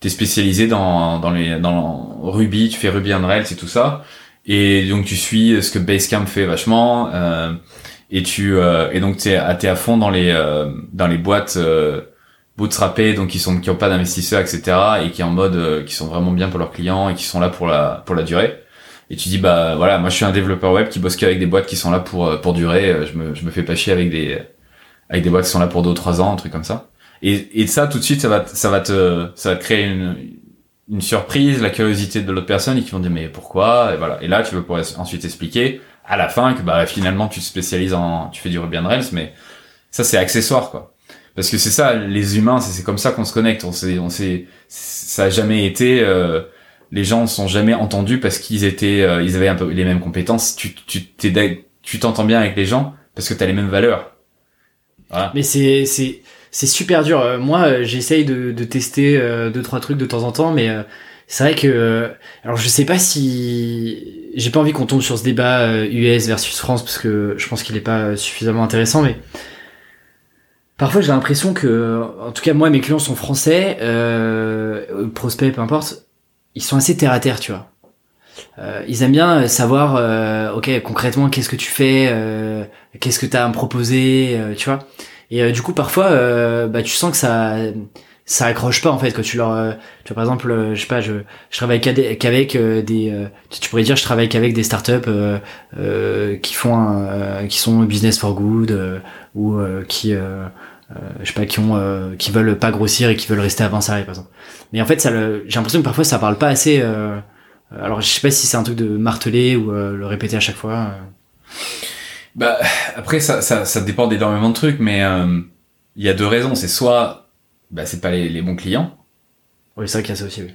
t'es spécialisé dans dans les dans Ruby, tu fais Ruby on Rails et tout ça, et donc tu suis ce que Basecamp fait vachement, euh, et tu euh, et donc t'es es à fond dans les dans les boîtes bootstrappées, donc qui sont qui ont pas d'investisseurs, etc. et qui en mode qui sont vraiment bien pour leurs clients et qui sont là pour la pour la durée. Et tu dis bah voilà, moi je suis un développeur web qui bosse qu'avec des boîtes qui sont là pour pour durer. Je me je me fais pas chier avec des avec des boîtes qui sont là pour deux ou trois ans, un truc comme ça. Et, et ça, tout de suite, ça va, ça va te, ça va te créer une, une surprise, la curiosité de l'autre personne et qui vont dire mais pourquoi? Et voilà. Et là, tu veux pouvoir ensuite expliquer à la fin que bah finalement tu te spécialises en, tu fais du Ruby on Rails, mais ça c'est accessoire quoi. Parce que c'est ça, les humains, c'est comme ça qu'on se connecte. On sait, on sait, ça a jamais été. Euh, les gens ne sont jamais entendus parce qu'ils étaient, euh, ils avaient un peu les mêmes compétences. Tu, tu, tu t'entends bien avec les gens parce que tu as les mêmes valeurs. Voilà. Mais c'est, c'est, c'est super dur. Euh, moi, euh, j'essaye de, tester euh, deux trois trucs de temps en temps, mais c'est vrai que alors je sais pas si j'ai pas envie qu'on tombe sur ce débat US versus France parce que je pense qu'il est pas suffisamment intéressant, mais Parfois, j'ai l'impression que, en tout cas, moi, mes clients sont français, prospects, peu importe, ils sont assez terre à terre, tu vois. Ils aiment bien savoir, euh, ok, concrètement, qu'est-ce que tu fais, qu'est-ce que tu as à me proposer, tu vois. Et euh, du coup, parfois, euh, bah, tu sens que ça, ça accroche pas en fait quand tu leur, euh, tu vois, par exemple, je sais pas, je, je travaille qu'avec des, tu pourrais dire, je travaille qu'avec des startups qui font, un, qui sont business for good ou qui, je sais pas, qui ont, qui veulent pas grossir et qui veulent rester avant salarié par exemple. Mais en fait, ça, j'ai l'impression que parfois ça parle pas assez. alors, je sais pas si c'est un truc de marteler ou le répéter à chaque fois. Bah, après, ça, ça, ça dépend d'énormément de trucs, mais euh, il y a deux raisons. C'est soit, bah, c'est pas les, les bons clients, Oui, c'est vrai qu'il y a ça aussi. Oui.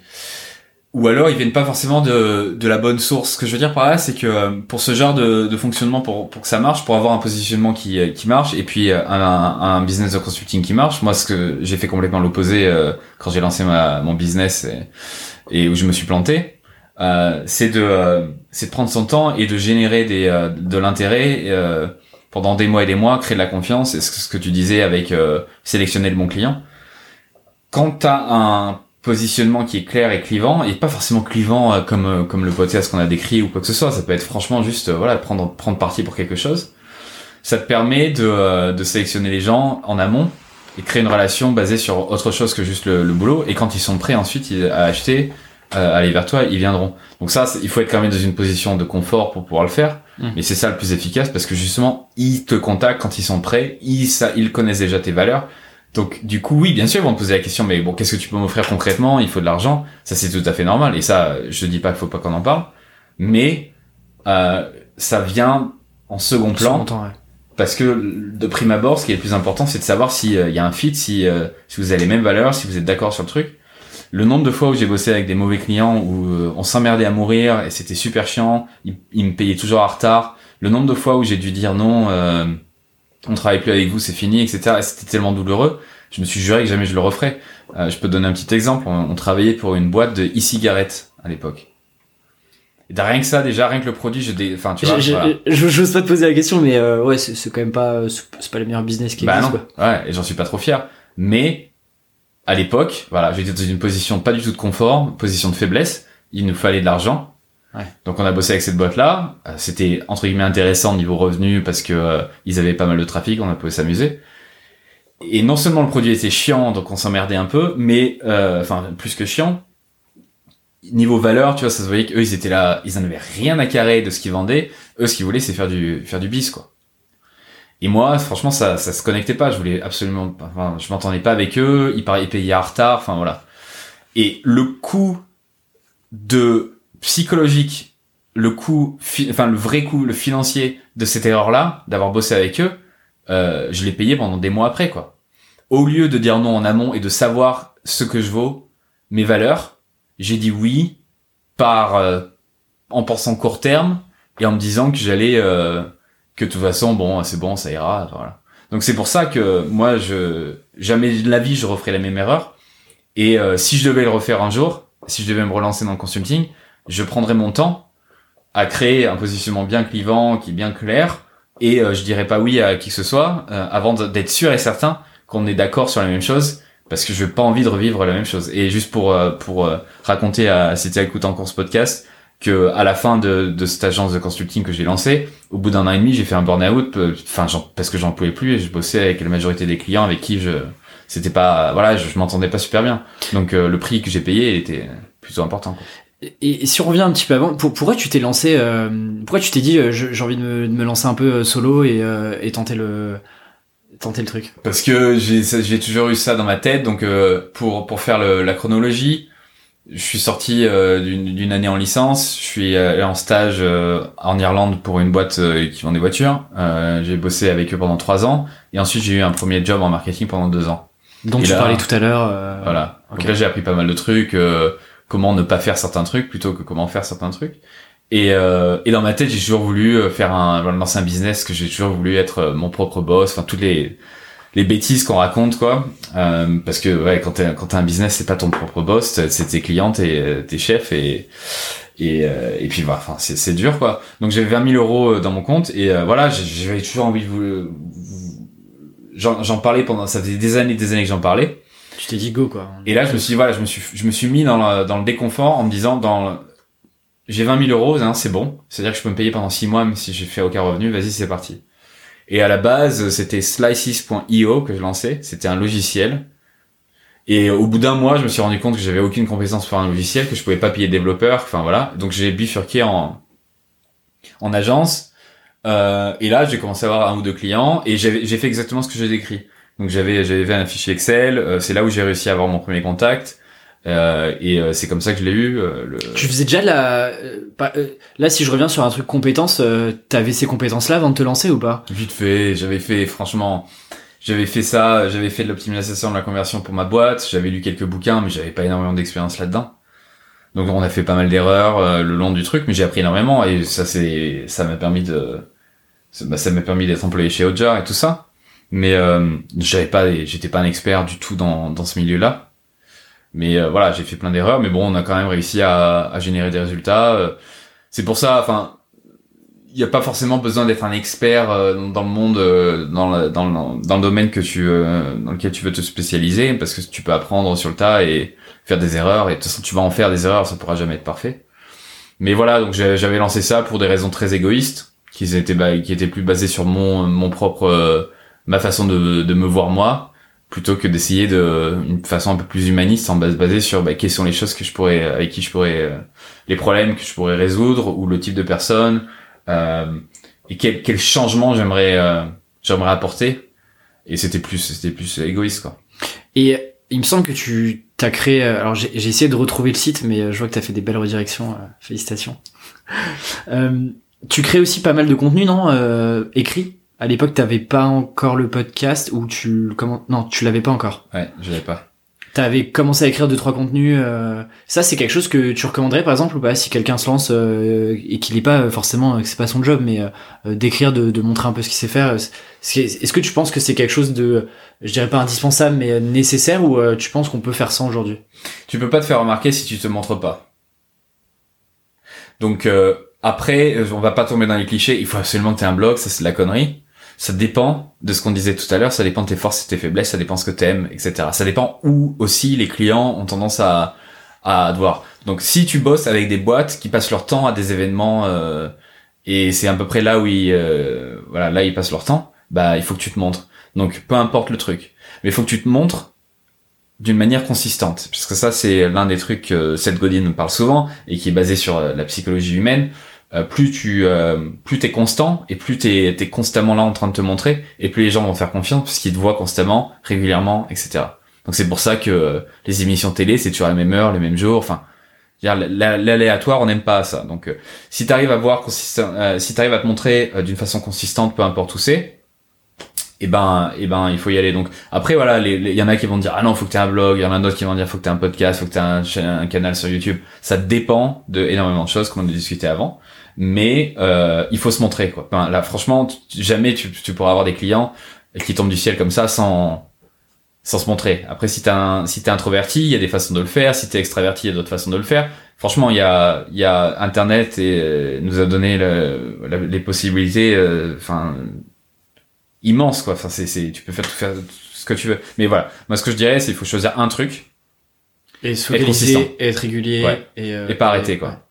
ou alors ils viennent pas forcément de, de la bonne source. Ce que je veux dire par là, c'est que euh, pour ce genre de, de fonctionnement, pour, pour que ça marche, pour avoir un positionnement qui, euh, qui marche, et puis un, un business de consulting qui marche, moi, ce que j'ai fait complètement l'opposé euh, quand j'ai lancé ma, mon business et, et où je me suis planté, euh, c'est de, euh, c'est de prendre son temps et de générer des, euh, de l'intérêt euh, pendant des mois et des mois, créer de la confiance, et ce que, tu disais avec euh, sélectionner le bon client. Quand tu as un positionnement qui est clair et clivant, et pas forcément clivant euh, comme, euh, comme le podcast qu'on a décrit ou quoi que ce soit, ça peut être franchement juste euh, voilà prendre, prendre parti pour quelque chose, ça te permet de, de sélectionner les gens en amont et créer une relation basée sur autre chose que juste le, le boulot, et quand ils sont prêts ensuite à acheter, euh, aller vers toi, ils viendront. Donc ça, il faut être quand même dans une position de confort pour pouvoir le faire. Mm. Mais c'est ça le plus efficace parce que justement, ils te contactent quand ils sont prêts, ils, ça, ils connaissent déjà tes valeurs. Donc du coup, oui, bien sûr, ils vont te poser la question, mais bon, qu'est-ce que tu peux m'offrir concrètement? Il faut de l'argent. Ça, c'est tout à fait normal. Et ça, je dis pas qu'il faut pas qu'on en parle, mais euh, ça vient en second plan ouais. parce que de prime abord, ce qui est le plus important, c'est de savoir s'il y a un fit, si, euh, si vous avez les mêmes valeurs, si vous êtes d'accord sur le truc. Le nombre de fois où j'ai bossé avec des mauvais clients, où euh, on s'emmerdait à mourir et c'était super chiant, ils, ils me payaient toujours en retard. Le nombre de fois où j'ai dû dire non, euh, on travaille plus avec vous, c'est fini, etc. Et c'était tellement douloureux. Je me suis juré que jamais je le referais. Euh, je peux te donner un petit exemple. On, on travaillait pour une boîte de e-cigarettes à l'époque. Rien que ça, déjà, rien que le produit, je dé... enfin, tu vois, Je- voilà. je- J'ose pas te poser la question, mais euh, ouais, c'est quand même pas, c'est c'est pas le meilleur business qui Bah existe. non, quoi. ouais, et j'en suis pas trop fier. Mais à l'époque, voilà, j'étais dans une position pas du tout de confort, position de faiblesse. Il nous fallait de l'argent. Ouais. Donc on a bossé avec cette boîte-là. Euh, C'était entre guillemets intéressant au niveau revenu parce que euh, ils avaient pas mal de trafic, on a pu s'amuser. Et non seulement le produit était chiant, donc on s'emmerdait un peu, mais euh, enfin plus que chiant. Niveau valeur, tu vois, ça se voyait qu'eux ils étaient là, ils en avaient rien à carrer de ce qu'ils vendaient. Eux, ce qu'ils voulaient, c'est faire du faire du bis, quoi. Et moi, franchement, ça, ça se connectait pas. Je voulais absolument, enfin, je m'entendais pas avec eux. Ils, par- ils payaient en retard. Enfin voilà. Et le coût de psychologique, le coût, fi- enfin le vrai coût, le financier de cette erreur-là, d'avoir bossé avec eux, euh, je l'ai payé pendant des mois après, quoi. Au lieu de dire non en amont et de savoir ce que je vaux, mes valeurs, j'ai dit oui par euh, en pensant court terme et en me disant que j'allais euh, que de toute façon bon c'est bon ça ira voilà. Donc c'est pour ça que moi je jamais de la vie je referai la même erreur. Et euh, si je devais le refaire un jour si je devais me relancer dans le consulting je prendrais mon temps à créer un positionnement bien clivant qui est bien clair. Et euh, je dirais pas oui à qui que ce soit euh, avant d'être sûr et certain qu'on est d'accord sur la même chose parce que je n'ai pas envie de revivre la même chose. Et juste pour euh, pour euh, raconter à si tu écoutes encore ce podcast que à la fin de, de cette agence de consulting que j'ai lancée, au bout d'un an et demi, j'ai fait un burn-out, euh, enfin parce que j'en pouvais plus et je bossais avec la majorité des clients avec qui je c'était pas voilà, je, je m'entendais pas super bien. Donc euh, le prix que j'ai payé était plutôt important. Quoi. Et, et si on revient un petit peu avant, pour, pourquoi tu t'es lancé, euh, pourquoi tu t'es dit, euh, j'ai envie de me, de me lancer un peu euh, solo et, euh, et tenter le, tenter le truc? Parce que j'ai toujours eu ça dans ma tête. Donc euh, pour pour faire le- la chronologie, je suis sorti euh, d'une année en licence. Je suis allé en stage euh, en Irlande pour une boîte euh, qui vend des voitures. Euh, j'ai bossé avec eux pendant trois ans et ensuite j'ai eu un premier job en marketing pendant deux ans. dont Et tu là- parlais tout à l'heure. euh, Voilà. Donc là, j'ai appris pas mal de trucs, euh, comment ne pas faire certains trucs plutôt que comment faire certains trucs. Et, euh, et dans ma tête, j'ai toujours voulu euh, faire un, lancer un business, que j'ai toujours voulu être euh, mon propre boss, enfin toutes les les bêtises qu'on raconte quoi. Euh, parce que ouais, quand t'es quand t'as un business, c'est pas ton propre boss, c'est tes clients, tes tes chefs et et euh, et puis voilà, enfin c'est c'est dur quoi. Donc j'avais 20 000 euros euh, dans mon compte et euh, voilà, j'avais toujours envie de vous, vous- j'en j'en parlais pendant, ça faisait des années, des années que j'en parlais. Tu t'es dit go quoi. Et là, je me suis dit, voilà, je me suis, je me suis mis dans le, dans le déconfort en me disant, dans le- j'ai 20 000 euros, hein, c'est bon. C'est-à-dire que je peux me payer pendant 6 mois, même si j'ai fait aucun revenu, vas-y, c'est parti. Et à la base, c'était slices.io que je lançais. C'était un logiciel. Et au bout d'un mois, je me suis rendu compte que j'avais aucune compétence pour un logiciel, que je pouvais pas payer développeur. Enfin voilà. Donc j'ai bifurqué en, en agence. Euh, et là, j'ai commencé à avoir un ou deux clients et j'ai fait exactement ce que j'ai décrit. Donc j'avais j'avais un fichier Excel. euh, c'est là où j'ai réussi à avoir mon premier contact. Euh, et euh, c'est comme ça que je l'ai eu. euh, le... Tu faisais déjà de la. euh, pas- euh, là, si je reviens sur un truc compétences, euh, t'avais ces compétences-là avant de te lancer ou pas? Vite fait, j'avais fait, franchement, j'avais fait ça, j'avais fait de l'optimisation de la conversion pour ma boîte, j'avais lu quelques bouquins, mais j'avais pas énormément d'expérience là-dedans. Donc on a fait pas mal d'erreurs euh, le long du truc, mais j'ai appris énormément et ça c'est, ça m'a permis de, bah, ça m'a permis d'être employé chez Ojar et tout ça. Mais euh, j'avais pas, j'étais pas un expert du tout dans dans ce milieu-là. Mais euh, voilà, j'ai fait plein d'erreurs, mais bon, on a quand même réussi à, à générer des résultats. Euh, C'est pour ça, enfin, il n'y a pas forcément besoin d'être un expert euh, dans le monde, euh, dans, le, dans, le, dans le domaine que tu, dans lequel tu veux te spécialiser, parce que tu peux apprendre sur le tas et faire des erreurs, et de toute façon tu vas en faire des erreurs, ça pourra jamais être parfait. Mais voilà, donc j'avais lancé ça pour des raisons très égoïstes, qui étaient, ba- qui étaient plus basées sur mon, mon propre, ma façon de, de me voir moi, plutôt que d'essayer de, une façon un peu plus humaniste, en base basée sur bah, quelles sont les choses que je pourrais, avec qui je pourrais, euh, les problèmes que je pourrais résoudre, ou le type de personne, euh, et quel, quel changement j'aimerais euh, j'aimerais apporter et c'était plus c'était plus égoïste quoi Et il me semble que tu t'as créé. euh, Alors j'ai essayé de retrouver le site, mais euh, je vois que t'as fait des belles redirections. félicitations. Tu crées aussi pas mal de contenu, non Écrit? À l'époque, t'avais pas encore le podcast ou tu comment Non, tu l'avais pas encore. ouais je l'avais pas T'avais commencé à écrire deux trois contenus. euh, Ça, c'est quelque chose que tu recommanderais, par exemple, ou pas Si quelqu'un se lance euh, et qu'il est pas euh, forcément, euh, que c'est pas son job, mais euh, euh, d'écrire, de, de montrer un peu ce qu'il sait faire. Est-ce que tu penses que c'est quelque chose de, je dirais pas indispensable, mais nécessaire, ou euh, tu penses qu'on peut faire ça aujourd'hui? Tu peux pas te faire remarquer si tu te montres pas donc euh, après on va pas tomber dans les clichés il faut absolument que tu aies un blog ça c'est de la connerie ça dépend de ce qu'on disait tout à l'heure ça dépend de tes forces et tes faiblesses ça dépend ce que t'aimes etc ça dépend où aussi les clients ont tendance à à te voir. Donc si tu bosses avec des boîtes qui passent leur temps à des événements euh, et c'est à peu près là où ils euh, voilà là ils passent leur temps bah il faut que tu te montres. Donc peu importe le truc. Mais il faut que tu te montres d'une manière consistante. Parce que ça c'est l'un des trucs que Seth Godin parle souvent et qui est basé sur euh, la psychologie humaine Euh, plus tu euh, plus t'es constant et plus t'es es constamment là en train de te montrer et plus les gens vont faire confiance parce qu'ils te voient constamment régulièrement etc donc c'est pour ça que euh, les émissions télé c'est toujours à la même heure les mêmes jours. Enfin l'aléatoire on n'aime pas ça. Donc euh, si t'arrives à voir si t'arrives à te montrer d'une façon consistante peu importe où c'est et ben et ben il faut y aller. Donc après voilà il y en a qui vont dire ah non faut que tu aies un blog. Il y en a d'autres qui vont dire faut que tu aies un podcast faut que tu aies un, un canal sur YouTube. Ça dépend de énormément de choses comme on a discuté avant mais euh, il faut se montrer quoi. Enfin, là franchement tu- jamais tu, tu pourras avoir des clients qui tombent du ciel comme ça sans sans se montrer. Après si t'es un si t'es introverti il y a des façons de le faire. Si t'es extraverti il y a d'autres façons de le faire. Franchement il y a il y a internet et euh, nous a donné le- la- les possibilités euh, enfin immense quoi. Enfin c'est c'est tu peux faire tout faire ce que tu veux. Mais voilà. Moi ce que je dirais c'est il faut choisir un truc Et se Être consistant. être régulier, Ouais. et, euh, et pas arrêter quoi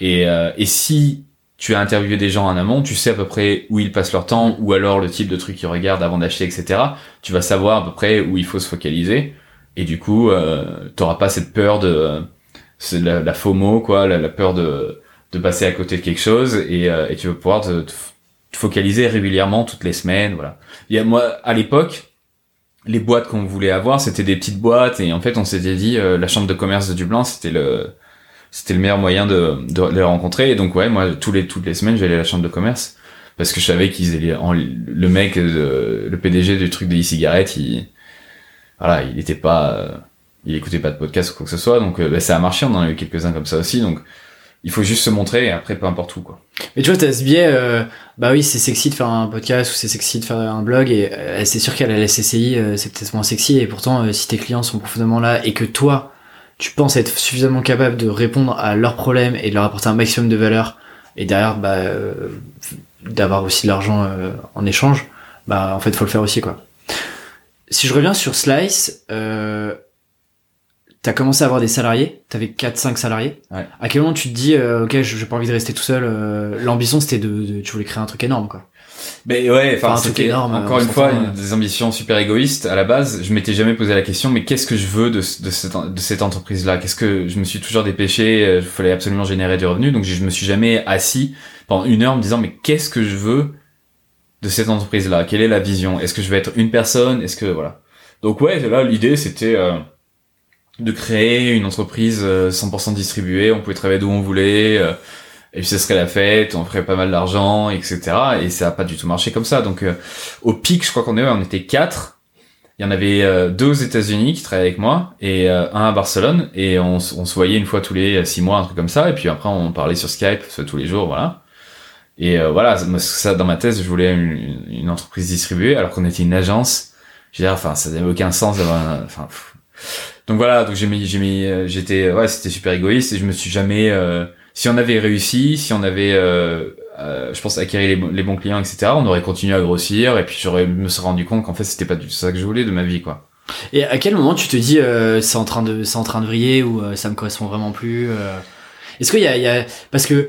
et euh, et si tu as interviewé des gens en amont tu sais à peu près où ils passent leur temps ou alors le type de truc qu'ils regardent avant d'acheter etc tu vas savoir à peu près où il faut se focaliser. Et du coup euh, t'auras pas cette peur de c'est la, FOMO quoi la, peur de de passer à côté de quelque chose et, euh, et tu vas pouvoir te, te focaliser régulièrement toutes les semaines voilà. Il y a moi à l'époque les boîtes qu'on voulait avoir c'était des petites boîtes et en fait on s'était dit euh, la chambre de commerce de Dublin c'était le c'était le meilleur moyen de, de, les rencontrer. Et donc ouais moi tous les toutes les semaines j'allais à la chambre de commerce parce que je savais qu'ils allaient en- le mec euh, le PDG du truc des e-cigarettes il voilà il était pas euh, il écoutait pas de podcast ou quoi que ce soit. Donc euh, bah, ça a marché. On en a eu quelques uns comme ça aussi. Donc il faut juste se montrer et après peu importe où quoi. Mais tu vois, t'as ce biais, euh, bah oui, c'est sexy de faire un podcast ou c'est sexy de faire un blog et c'est sûr qu'à la SCCI, euh, c'est peut-être moins sexy. Et pourtant, si tes clients sont profondément là et que toi, tu penses être suffisamment capable de répondre à leurs problèmes et de leur apporter un maximum de valeur et derrière, bah, euh, d'avoir aussi de l'argent euh, en échange, bah, en fait, faut le faire aussi, quoi. si je reviens sur Slice, euh, t'as commencé à avoir des salariés, t'avais 4-5 salariés. Ouais. À quel moment tu te dis, euh, ok, j'ai pas envie de rester tout seul. euh, L'ambition c'était de, de, tu voulais créer un truc énorme, quoi. Mais ouais, enfin, Enfin, c'était énorme, encore on une fois ouais. des ambitions super égoïstes à la base. Je m'étais jamais posé la question, mais qu'est-ce que je veux de, ce- de cette, de cette entreprise-là? Qu'est-ce que je me suis toujours dépêché euh, Il fallait absolument générer du revenu, donc je me suis jamais assis pendant une heure me disant mais qu'est-ce que je veux de cette entreprise-là? Quelle est la vision? Est-ce que je vais être une personne? Est-ce que voilà Donc ouais, là l'idée c'était euh, de créer une entreprise euh, 100% distribuée. On pouvait travailler d'où on voulait. euh, et puis ce serait la fête, on ferait pas mal d'argent, etc. Et ça a pas du tout marché comme ça. Donc euh, au pic, je crois qu'on est, on était quatre. Il y en avait euh, deux aux États-Unis qui travaillaient avec moi et euh, un à Barcelone. Et on, se voyait une fois tous les euh, six mois, un truc comme ça. Et puis après, on parlait sur Skype soit tous les jours, voilà. Et euh, voilà, ça- dans ma thèse, je voulais une, une entreprise distribuée alors qu'on était une agence. Je veux dire, enfin, ça n'avait aucun sens d'avoir, enfin. Donc voilà, donc j'ai mis, j'ai mis, euh, j'étais, ouais, c'était super égoïste et je me suis jamais. Si on avait réussi, si on avait, euh, euh, je pense, acquérir les, bons- clients, etc., on aurait continué à grossir et puis j'aurais me serais rendu compte qu'en fait c'était pas du tout ça que je voulais de ma vie, quoi. Et à quel moment tu te dis, euh, c'est en train de, c'est en train de vriller ou euh, ça me correspond vraiment plus euh? Est-ce qu'il y a, y a, parce que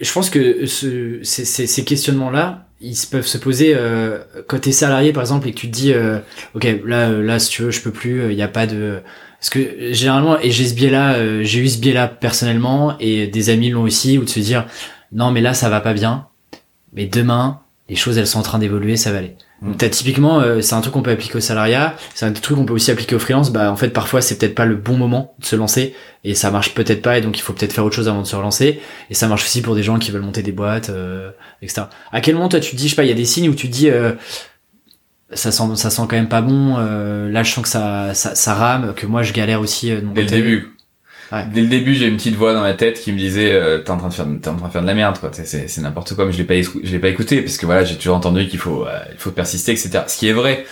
je pense que ce, ces, ces, ces questionnements-là, ils se peuvent se poser euh, quand t'es salarié par exemple et que tu te dis, euh, ok, là, là, si tu veux, je peux plus, il y a pas de, parce que généralement, et j'ai ce biais-là, euh, j'ai eu ce biais-là personnellement et des amis l'ont aussi, ou de se dire, non mais là ça va pas bien, mais demain les choses elles sont en train d'évoluer, ça va aller. Donc t'as typiquement, euh, c'est un truc qu'on peut appliquer au salariat, c'est un truc qu'on peut aussi appliquer au freelance. Bah en fait parfois c'est peut-être pas le bon moment de se lancer et ça marche peut-être pas et donc il faut peut-être faire autre chose avant de se relancer. Et ça marche aussi pour des gens qui veulent monter des boîtes, euh, etc. À quel moment toi tu te dis, je sais pas, il y a des signes où tu te dis, euh, ça sent, ça sent quand même pas bon. euh, là je sens que ça, ça, ça rame, que moi je galère aussi euh, Dès le début. Ouais. Dès le début, j'ai une petite voix dans ma tête qui me disait euh, t'es en train de faire t'es en train de faire de la merde quoi. C'est- C'est n'importe quoi, mais je l'ai pas je l'ai pas écouté parce que voilà j'ai toujours entendu qu'il faut euh, il faut persister etc. Ce qui est vrai.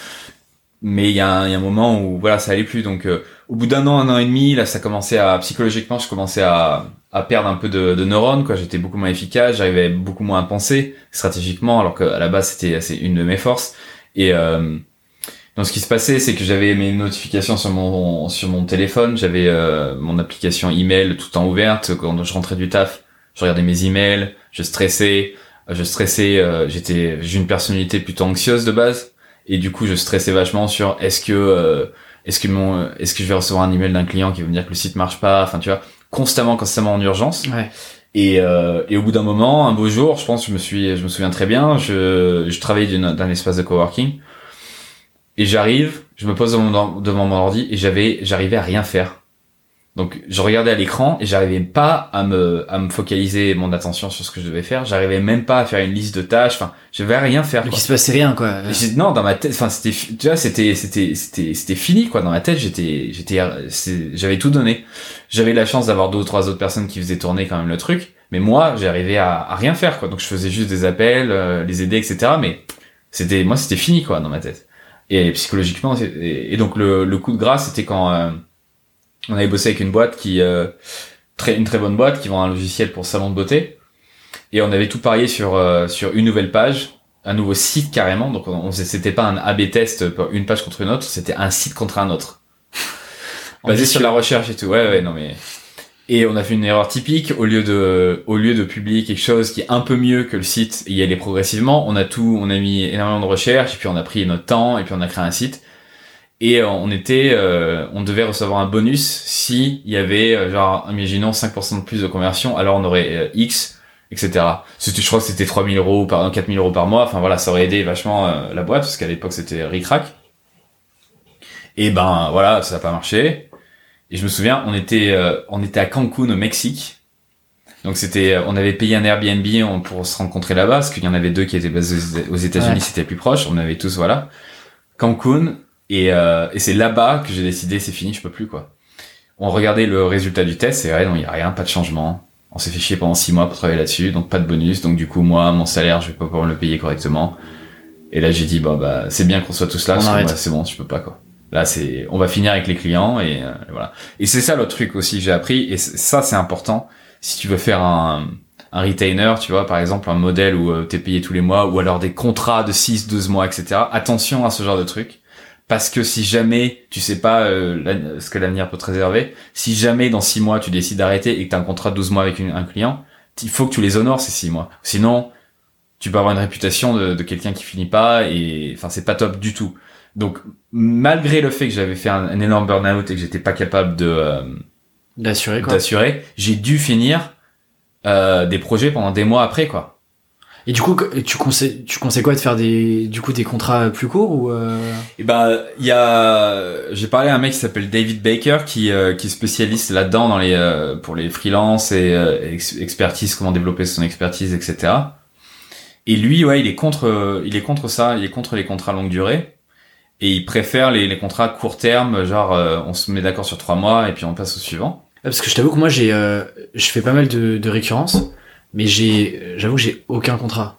Mais il y, a un- il y a un moment où voilà ça allait plus donc euh, au bout d'un an un an et demi là ça commençait à psychologiquement je commençais à à perdre un peu de, de neurones quoi j'étais beaucoup moins efficace j'arrivais beaucoup moins à penser stratégiquement alors qu'à la base c'était c'est une de mes forces et euh, donc ce qui se passait, c'est que j'avais mes notifications sur mon sur mon téléphone, j'avais euh, mon application email tout le temps ouverte. Quand je rentrais du taf, je regardais mes emails, je stressais, je stressais. euh, j'étais j'ai une personnalité plutôt anxieuse de base et du coup je stressais vachement sur est-ce que euh, est-ce que mon est-ce que je vais recevoir un email d'un client qui va me dire que le site marche pas? Enfin tu vois constamment constamment en urgence. Ouais. Et, euh, et au bout d'un moment, un beau jour, je pense, je me suis, je me souviens très bien, je, je travaillais d'une- d'un espace de coworking et j'arrive, je me pose devant mon, devant mon ordi et j'avais, j'arrivais à rien faire. Donc je regardais à l'écran et j'arrivais pas à me, à me focaliser mon attention sur ce que je devais faire. J'arrivais même pas à faire une liste de tâches. Enfin, je vais rien faire. Donc quoi. il se passait rien quoi. Et non, dans ma tête, enfin c'était, tu vois, c'était, c'était, c'était, c'était fini quoi. Dans ma tête, j'étais, j'étais, j'avais tout donné. J'avais la chance d'avoir deux ou trois autres personnes qui faisaient tourner quand même le truc, mais moi, j'arrivais à, à rien faire quoi. Donc je faisais juste des appels, euh, les aider, etc. Mais c'était, moi, c'était fini quoi dans ma tête. Et psychologiquement, et donc le, le coup de grâce, c'était quand euh, on avait bossé avec une boîte qui, euh, très, une très bonne boîte qui vend un logiciel pour salon de beauté, et on avait tout parié sur euh, sur une nouvelle page un nouveau site carrément. Donc on, on- c'était pas un A/B test pour une page contre une autre, c'était un site contre un autre. Basé sur la recherche et tout. Ouais ouais non mais et on a fait une erreur typique au lieu de au lieu de publier quelque chose qui est un peu mieux que le site et y aller progressivement, on a tout on a mis énormément de recherche et puis on a pris notre temps et puis on a créé un site. Et euh, on était, euh, on devait recevoir un bonus si il y avait, euh, genre, imaginons 5% de plus de conversion, alors on aurait euh, X, etc. C'était, je crois que c'était 3000 euros par, 4000 euros par mois. Enfin voilà, ça aurait aidé vachement euh, la boîte parce qu'à l'époque c'était ricrac. Et ben voilà, ça n'a pas marché. Et je me souviens, on était, euh, on était à Cancun au Mexique. Donc c'était, on avait payé un Airbnb pour se rencontrer là-bas parce qu'il y en avait deux qui étaient basés aux- aux États-Unis, Ouais. c'était plus proche. On avait tous voilà. Cancun et, euh, et c'est là-bas que j'ai décidé c'est fini, je peux plus quoi. On regardait le résultat du test et ouais non il y a rien, pas de changement. On s'est fait chier pendant six mois pour travailler là-dessus, donc pas de bonus. Donc du coup moi mon salaire je vais pas pouvoir le payer correctement. Et là j'ai dit bah bah c'est bien qu'on soit tous là, c'est bon, je peux pas quoi. Là c'est on va finir avec les clients et euh, voilà. Et c'est ça l'autre truc aussi que j'ai appris et ça c'est important si tu veux faire un un retainer, tu vois, par exemple, un modèle où euh, t'es payé tous les mois, ou alors des contrats de 6, 12 mois, etc. Attention à ce genre de truc, parce que si jamais tu sais pas euh, ce que l'avenir peut te réserver, si jamais dans six mois tu décides d'arrêter et que tu as un contrat de 12 mois avec un client, il faut que tu les honores ces six mois. Sinon, tu peux avoir une réputation de, de quelqu'un qui finit pas et enfin c'est pas top du tout. Donc malgré le fait que j'avais fait un, énorme burn-out et que j'étais pas capable de euh, d'assurer d'assurer, j'ai dû finir euh, des projets pendant des mois après quoi. Et du coup, tu conseilles, tu conseilles quoi de faire des, du coup, des contrats plus courts ou euh... Et eh ben, il y a, j'ai parlé à un mec qui s'appelle David Baker qui euh, qui est spécialiste là-dedans dans les euh, pour les freelances et euh, expertise, comment développer son expertise, etc. Et lui, ouais, il est contre, il est contre ça, il est contre les contrats longue durée et il préfère les, les contrats court terme, genre on se met d'accord sur trois mois et puis on passe au suivant. Parce que je t'avoue que moi j'ai, je fais pas mal de, de récurrences mais j'ai, j'avoue, j'ai aucun contrat.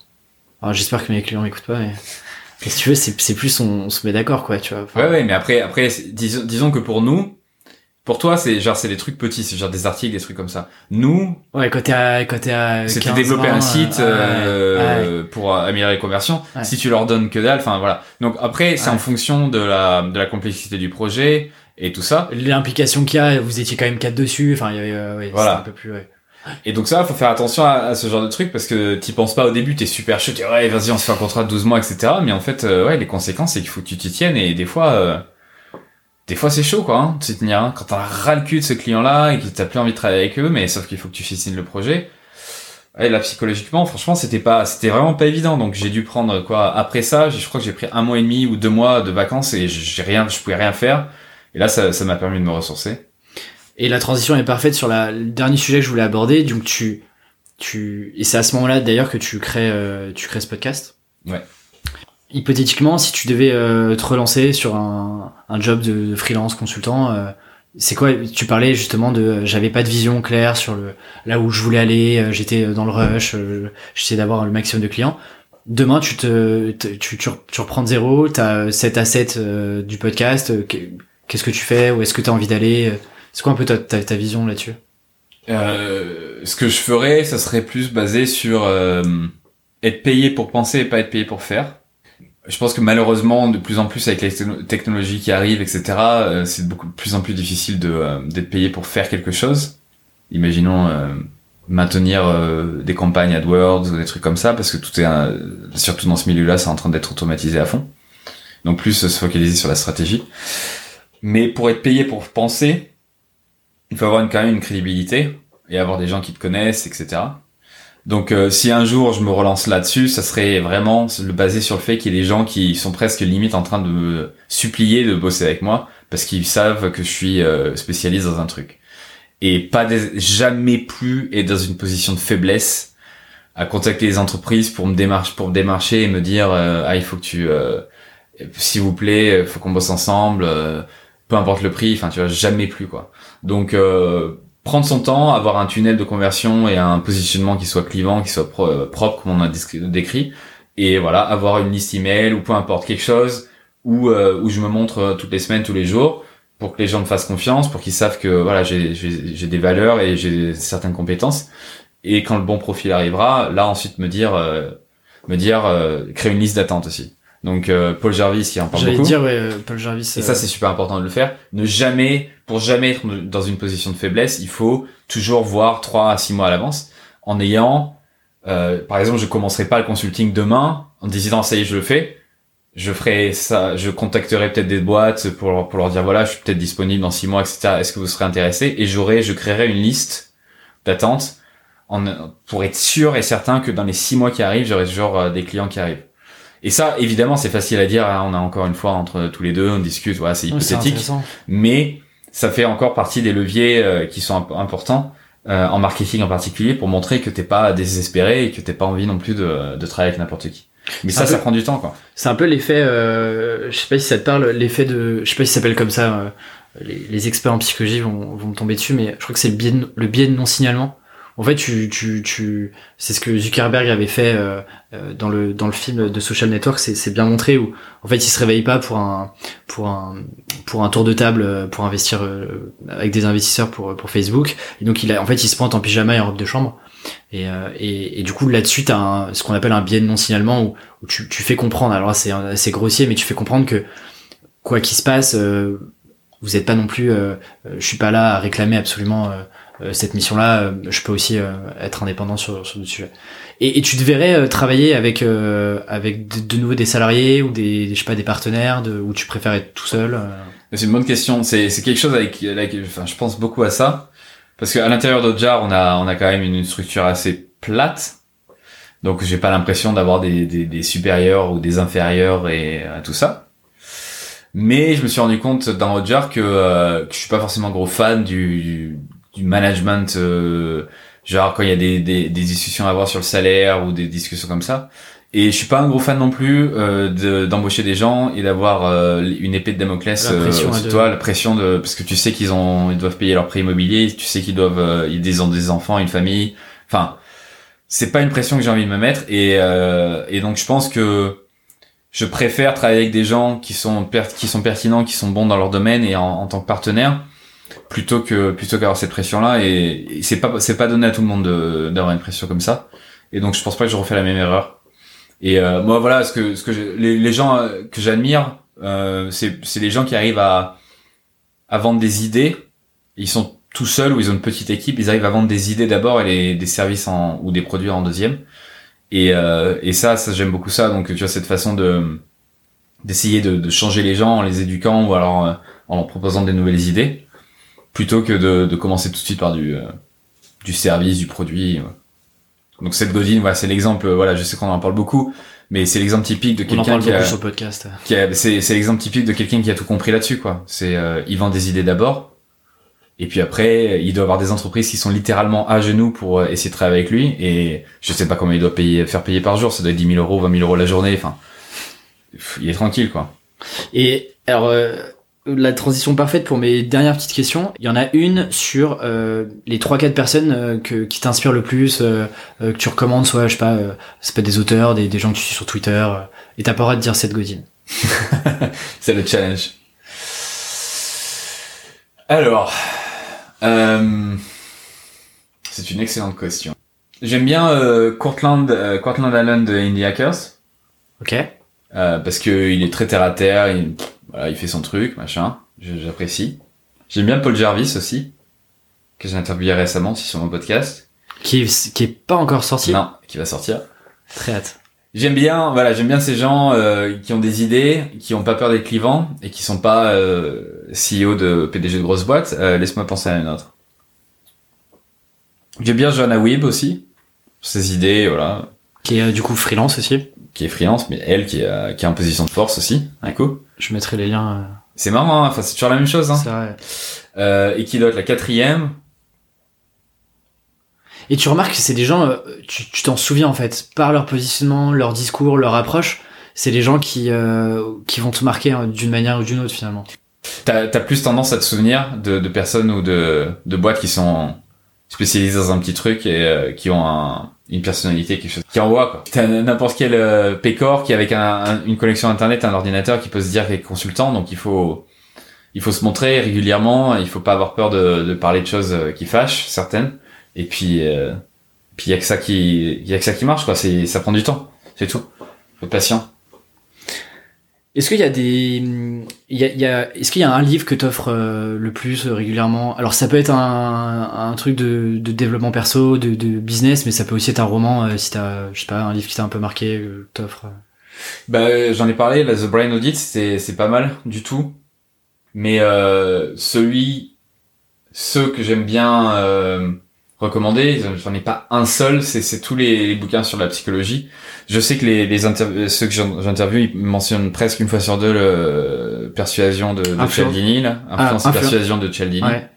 Alors j'espère que mes clients m'écoutent pas, mais si tu veux, c'est, c'est plus on, se met d'accord, quoi, tu vois. ouais, ouais, mais après, après, disons, disons que pour nous, pour toi, c'est genre c'est des trucs petits, c'est genre des articles, des trucs comme ça. Nous, ouais, quand t'es à quand t'es à c'était développer un site euh, pour améliorer les conversions. Si tu leur donnes que dalle, enfin voilà. Donc après, c'est en fonction de la de la complexité du projet et tout ça. L'implication qu'il y a, vous étiez quand même quatre dessus. Enfin, il y avait euh, ouais, voilà. un peu plus. Ouais. Et donc ça, faut faire attention à, ce genre de truc parce que t'y penses pas au début, t'es super chaud, tu ouais, vas-y, on se fait un contrat de 12 mois, etc. Mais en fait, euh, ouais, les conséquences, c'est qu'il faut que tu t'y tiennes et des fois, euh, des fois c'est chaud, quoi, hein, de s'y tenir. Hein. Quand t'as ras le cul de ce client-là et que t'as plus envie de travailler avec eux, mais sauf qu'il faut que tu signes le projet. Ouais, là, psychologiquement, franchement, c'était pas, c'était vraiment pas évident. Donc, j'ai dû prendre, quoi, après ça, je crois que j'ai pris un mois et demi ou deux mois de vacances et j'ai rien, je pouvais rien faire. Et là, ça m'a permis de me ressourcer. Et la transition est parfaite sur la, le dernier sujet que je voulais aborder. Donc tu, tu, et c'est à ce moment-là d'ailleurs que tu crées, euh, tu crées ce podcast. Ouais. Hypothétiquement, si tu devais euh, te relancer sur un, un job de, freelance consultant, euh, c'est quoi Tu parlais justement de, j'avais pas de vision claire sur le là où je voulais aller. J'étais dans le rush. J'essayais d'avoir le maximum de clients. Demain, tu te, tu, tu, tu reprends de zéro. T'as 7 à 7 du podcast. Qu'est-ce que tu fais Où est-ce que tu as envie d'aller c'est quoi un peu ta, ta, ta vision là-dessus? Euh, Ce que je ferais, ça serait plus basé sur euh, être payé pour penser et pas être payé pour faire. Je pense que malheureusement, de plus en plus avec les technologies qui arrivent, etc., euh, c'est beaucoup de plus en plus difficile de euh, d'être payé pour faire quelque chose. Imaginons euh, maintenir des campagnes AdWords ou des trucs comme ça, parce que tout est, surtout dans ce milieu-là, c'est en train d'être automatisé à fond. Donc plus se focaliser sur la stratégie. Mais pour être payé pour penser, il faut avoir une, quand même une crédibilité et avoir des gens qui te connaissent, etc. Donc euh, si un jour je me relance là-dessus, ça serait vraiment le basé sur le fait qu'il y ait des gens qui sont presque limite en train de me supplier de bosser avec moi parce qu'ils savent que je suis euh, spécialiste dans un truc et pas jamais plus être dans une position de faiblesse à contacter les entreprises pour me démarcher pour démarcher et me dire euh, ah il faut que tu s'il vous plaît faut qu'on bosse ensemble peu importe le prix enfin tu vois jamais plus quoi donc euh, prendre son temps, avoir un tunnel de conversion et un positionnement qui soit clivant, qui soit euh, propre comme on a décrit, et voilà, avoir une liste email ou peu importe quelque chose où euh, où je me montre toutes les semaines, tous les jours, pour que les gens me fassent confiance, pour qu'ils savent que voilà j'ai j'ai des valeurs et j'ai certaines compétences. Et quand le bon profil arrivera, là ensuite me dire me dire créer une liste d'attente aussi. Donc euh, Paul Jarvis qui en parle beaucoup. dire ouais, euh, Paul Jarvis. Et ça euh, c'est super important de le faire. Ne jamais, pour jamais être dans une position de faiblesse, il faut toujours voir trois à six mois à l'avance, en ayant, par exemple, je commencerai pas le consulting demain en disant ça y est je le fais. Je ferai ça, je contacterai peut-être des boîtes pour pour leur dire voilà je suis peut-être disponible dans six mois etc. Est-ce que vous serez intéressé? Et j'aurai, je créerai une liste d'attente en, pour être sûr et certain que dans les six mois qui arrivent j'aurai toujours des clients qui arrivent. Et ça, évidemment, c'est facile à dire. Hein, on a encore une fois entre tous les deux, on discute. Voilà, c'est hypothétique. mais ça fait encore partie des leviers euh, qui sont importants euh, en marketing en particulier pour montrer que t'es pas désespéré et que t'es pas envie non plus de, de travailler avec n'importe qui. Mais ça, ça prend du temps, quoi. C'est un peu l'effet. Euh, je sais pas si ça te parle. L'effet de. Je sais pas si ça s'appelle comme ça. Euh, les, les, experts en psychologie vont, vont me tomber dessus, mais je crois que c'est le biais le biais de non signalement. En fait, tu, tu, tu, c'est ce que Zuckerberg avait fait euh, euh, dans le dans le film de Social Network. C'est bien montré où en fait il se réveille pas pour un pour un pour un tour de table euh, pour investir avec des investisseurs pour pour Facebook. Et donc il a en fait il se pointe en pyjama et en robe de chambre. Et, et, et, du coup là-dessus t'as un, ce qu'on appelle un biais de non signalement où, où tu, tu fais comprendre. Alors c'est c'est grossier, mais tu fais comprendre que quoi qu'il se passe, euh, vous êtes pas non plus, euh, euh, je suis pas là à réclamer absolument euh, euh, cette mission-là. euh, Je peux aussi euh, être indépendant sur sur d'autres sujets. Et, et tu te verrais euh, travailler avec euh, avec de, de nouveau des salariés ou des, je sais pas des partenaires, de, ou tu préfères être tout seul. euh C'est une bonne question. C'est c'est quelque chose avec, avec enfin je pense beaucoup à ça parce qu'à l'intérieur d'Ojar on a on a quand même une structure assez plate. Donc j'ai pas l'impression d'avoir des, des des supérieurs ou des inférieurs et euh, tout ça. Mais je me suis rendu compte dans Ojar que, euh, que je suis pas forcément gros fan du du, management euh, genre quand il y a des, des des discussions à avoir sur le salaire ou des discussions comme ça. Et je suis pas un gros fan non plus euh, de- d'embaucher des gens et d'avoir euh, une épée de Damoclès euh, au-dessus de toi, la pression de parce que tu sais qu'ils ont ils doivent payer leur prêt immobilier, tu sais qu'ils doivent euh, ils ont des enfants, une famille. Enfin, c'est pas une pression que j'ai envie de me mettre et euh, et donc je pense que je préfère travailler avec des gens qui sont per- qui sont pertinents, qui sont bons dans leur domaine et en, en tant que partenaire plutôt que plutôt qu'avoir cette pression là et, c'est pas c'est pas donné à tout le monde de- d'avoir une pression comme ça. Et donc je pense pas que je refais la même erreur. Et euh, moi voilà ce que ce que les, les gens euh, que j'admire euh, c'est c'est les gens qui arrivent à à vendre des idées. Ils sont tout seuls ou ils ont une petite équipe. Ils arrivent à vendre des idées d'abord et les, des services en ou des produits en deuxième. Et euh, et ça ça j'aime beaucoup ça. Donc tu vois cette façon de d'essayer de, de changer les gens en les éduquant ou alors euh, en leur proposant des nouvelles idées plutôt que de, de commencer tout de suite par du euh, du service du produit ouais. donc cette Godin voilà c'est l'exemple euh, voilà je sais qu'on en parle beaucoup mais c'est l'exemple typique de quelqu'un qui a, sur le podcast. qui a- c'est c'est l'exemple typique de quelqu'un qui a tout compris là-dessus quoi c'est euh, il vend des idées d'abord et puis après il doit avoir des entreprises qui sont littéralement à genoux pour euh, essayer de travailler avec lui et je sais pas combien il doit payer faire payer par jour ça doit être 10 000 euros 20 000 euros la journée enfin il est tranquille quoi Et alors, euh, la transition parfaite pour mes dernières petites questions. Il y en a une sur euh, les trois quatre personnes euh, que, qui t'inspirent le plus, euh, euh, que tu recommandes, soit je sais pas, euh, peut être des auteurs, des, des gens que tu suis sur Twitter, euh, et t'as pas le droit de dire Seth Godin. C'est le challenge. Alors, euh, c'est une excellente question. J'aime bien euh, Cortland, euh, Cortland Allen de Indie Hackers Ok. euh, parce que il est très terre à terre. Il, voilà, il fait son truc, machin. J'apprécie. J'aime bien Paul Jarvis aussi que j'ai interviewé récemment aussi sur mon podcast. Qui est, qui est pas encore sorti. Non, qui va sortir. Très hâte. J'aime bien, voilà, j'aime bien ces gens euh, qui ont des idées, qui ont pas peur d'être clivants et qui sont pas euh, CEO de PDG de grosses boîtes. Euh, Laisse-moi penser à une autre. J'aime bien Joanna Weeb aussi, ses idées, voilà, Qui est euh, du coup freelance aussi. Qui est freelance, mais elle qui, est, qui est en position de force aussi, du coup. Je mettrai les liens. C'est marrant, hein, enfin c'est toujours la même chose. euh, Hein. c'est vrai. Euh, et qui doit être la quatrième. Et tu remarques que c'est des gens, euh, tu tu t'en souviens en fait, par leur positionnement, leur discours, leur approche, c'est des gens qui euh, qui vont te marquer hein, d'une manière ou d'une autre finalement. T'as as plus tendance à te souvenir de, de personnes ou de, de boîtes qui sont spécialisées dans un petit truc et euh, qui ont un, une personnalité, quelque chose qui envoie quoi. T'as n'importe quel euh, pécor qui avec un, un- une connexion internet, un ordinateur qui peut se dire qu'il est consultant, donc il faut il faut se montrer régulièrement, il faut pas avoir peur de, de parler de choses euh, qui fâchent certaines, et puis euh, puis il y a que ça qui y a que ça qui marche quoi. C'est ça prend du temps, c'est tout. Faut être patient. Est-ce qu'il y a des, il y a, il y a- est-ce qu'il y a un livre que t'offres euh, le plus euh, régulièrement? Alors ça peut être un, un truc de, de développement perso, de, de business, mais ça peut aussi être un roman euh, si t'as, je sais pas, un livre qui t'a un peu marqué, que t'offres. Bah, j'en ai parlé, The Brain Audit, c'est, c'est pas mal du tout. Mais celui, ceux que j'aime bien recommander, j'en ai pas un seul, c'est, tous les, les bouquins sur la psychologie. Je sais que les, les ceux que j'interviewe, ils mentionnent presque une fois sur deux le euh, Persuasion de, de Influence. Cialdini, là. Influence Ah, et influ- Persuasion de Cialdini. Ouais.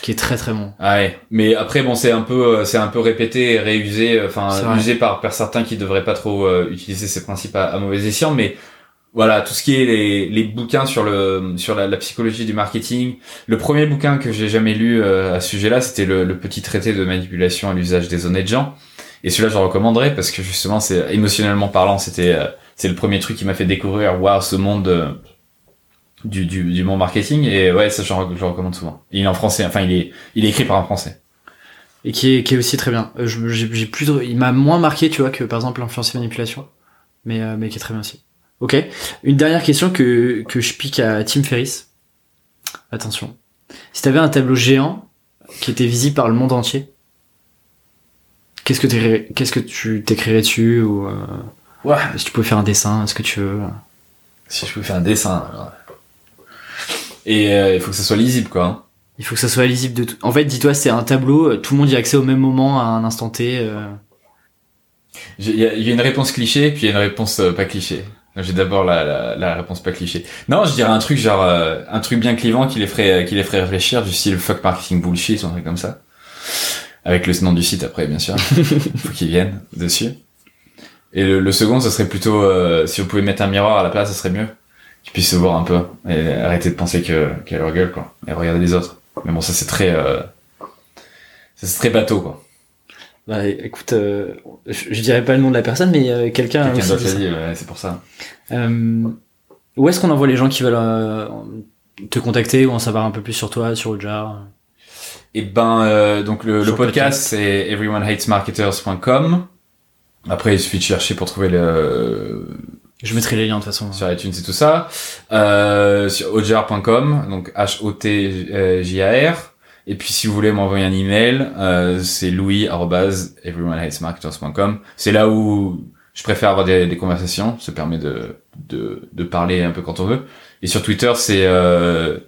Qui est très très bon. Ah ouais, mais après bon c'est un peu euh, c'est un peu répété et réusé euh, enfin usé par par certains qui devraient pas trop euh, utiliser ces principes à, à mauvais escient mais voilà tout ce qui est les, les bouquins sur le sur la, psychologie du marketing le premier bouquin que j'ai jamais lu euh, à ce sujet-là c'était le, le petit traité de manipulation à l'usage des honnêtes gens et celui-là je le recommanderais parce que justement c'est émotionnellement parlant c'était euh, c'est le premier truc qui m'a fait découvrir waouh ce monde euh, du, du, du monde marketing et ouais ça je, le- recommande souvent il est en français enfin il est il est écrit par un français Et qui est, qui est aussi très bien. Euh, j'ai plus de, il m'a moins marqué, tu vois, que par exemple l'influence et manipulation. Mais, euh, mais qui est très bien aussi. Ok. Une dernière question que, que je pique à Tim Ferriss. Attention. Si t'avais un tableau géant qui était visible par le monde entier, qu'est-ce que, qu'est-ce que tu t'écrirais dessus ou euh, Ouais. si tu pouvais faire un dessin, est-ce que tu veux Si je peux faire un dessin. alors. Et euh, il faut que ça soit lisible, quoi. hein. Il faut que ça soit lisible de tout. En fait, dis-toi, c'est un tableau, euh, tout le monde y a accès au même moment à un instant T. euh. J'ai- Il y, a- il y a une réponse cliché, puis il y a une réponse euh, pas cliché. J'ai d'abord la, la, la réponse pas cliché. Non, je dirais un truc genre euh, un truc bien clivant qui les ferait qui les ferait réfléchir, du style fuck marketing bullshit, ou un truc comme ça. Avec le nom du site après, bien sûr. faut qu'ils viennent dessus. Et le, le second, ce serait plutôt euh, si vous pouvez mettre un miroir à la place, ce serait mieux. Qu'ils puissent se voir un peu et arrêter de penser que qu'à leur gueule quoi. Et regarder les autres. Mais bon, ça c'est très euh, ça c'est très bateau quoi. Bah, écoute, euh, je, je dirais pas le nom de la personne, mais euh, quelqu'un. Quelqu'un d'autre dit ouais, c'est pour ça. Euh, où est-ce qu'on envoie les gens qui veulent euh, te contacter ou en savoir un peu plus sur toi, sur Ojar Et ben euh, donc le, le podcast c'est everyonehatesmarketers.com. Après il suffit de chercher pour trouver le Je mettrai les liens de toute façon. sur iTunes et tout ça. Euh, sur ojar.com donc H O T J A R. Et puis si vous voulez m'envoyer un email, euh, c'est louis@everyonehatesmarketers.com. C'est là où je préfère avoir des, des conversations, ça permet de, de de parler un peu quand on veut. Et sur Twitter c'est euh,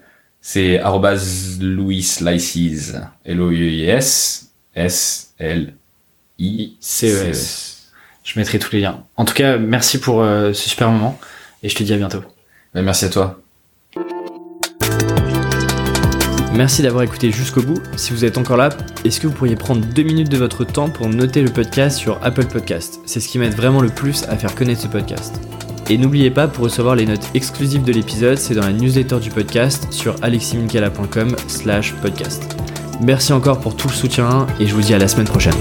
c'est arrobase Louis Slices. L-O-U-I-S. S-L-I-C-E-S. Je mettrai tous les liens. En tout cas, merci pour euh, ce super moment et je te dis à bientôt. Ben, merci à toi. Merci d'avoir écouté jusqu'au bout. Si vous êtes encore là, est-ce que vous pourriez prendre deux minutes de votre temps pour noter le podcast sur Apple Podcast C'est ce qui m'aide vraiment le plus à faire connaître ce podcast. Et n'oubliez pas, pour recevoir les notes exclusives de l'épisode, c'est dans la newsletter du podcast sur aleximinkala.com slash podcast. Merci encore pour tout le soutien et je vous dis à la semaine prochaine.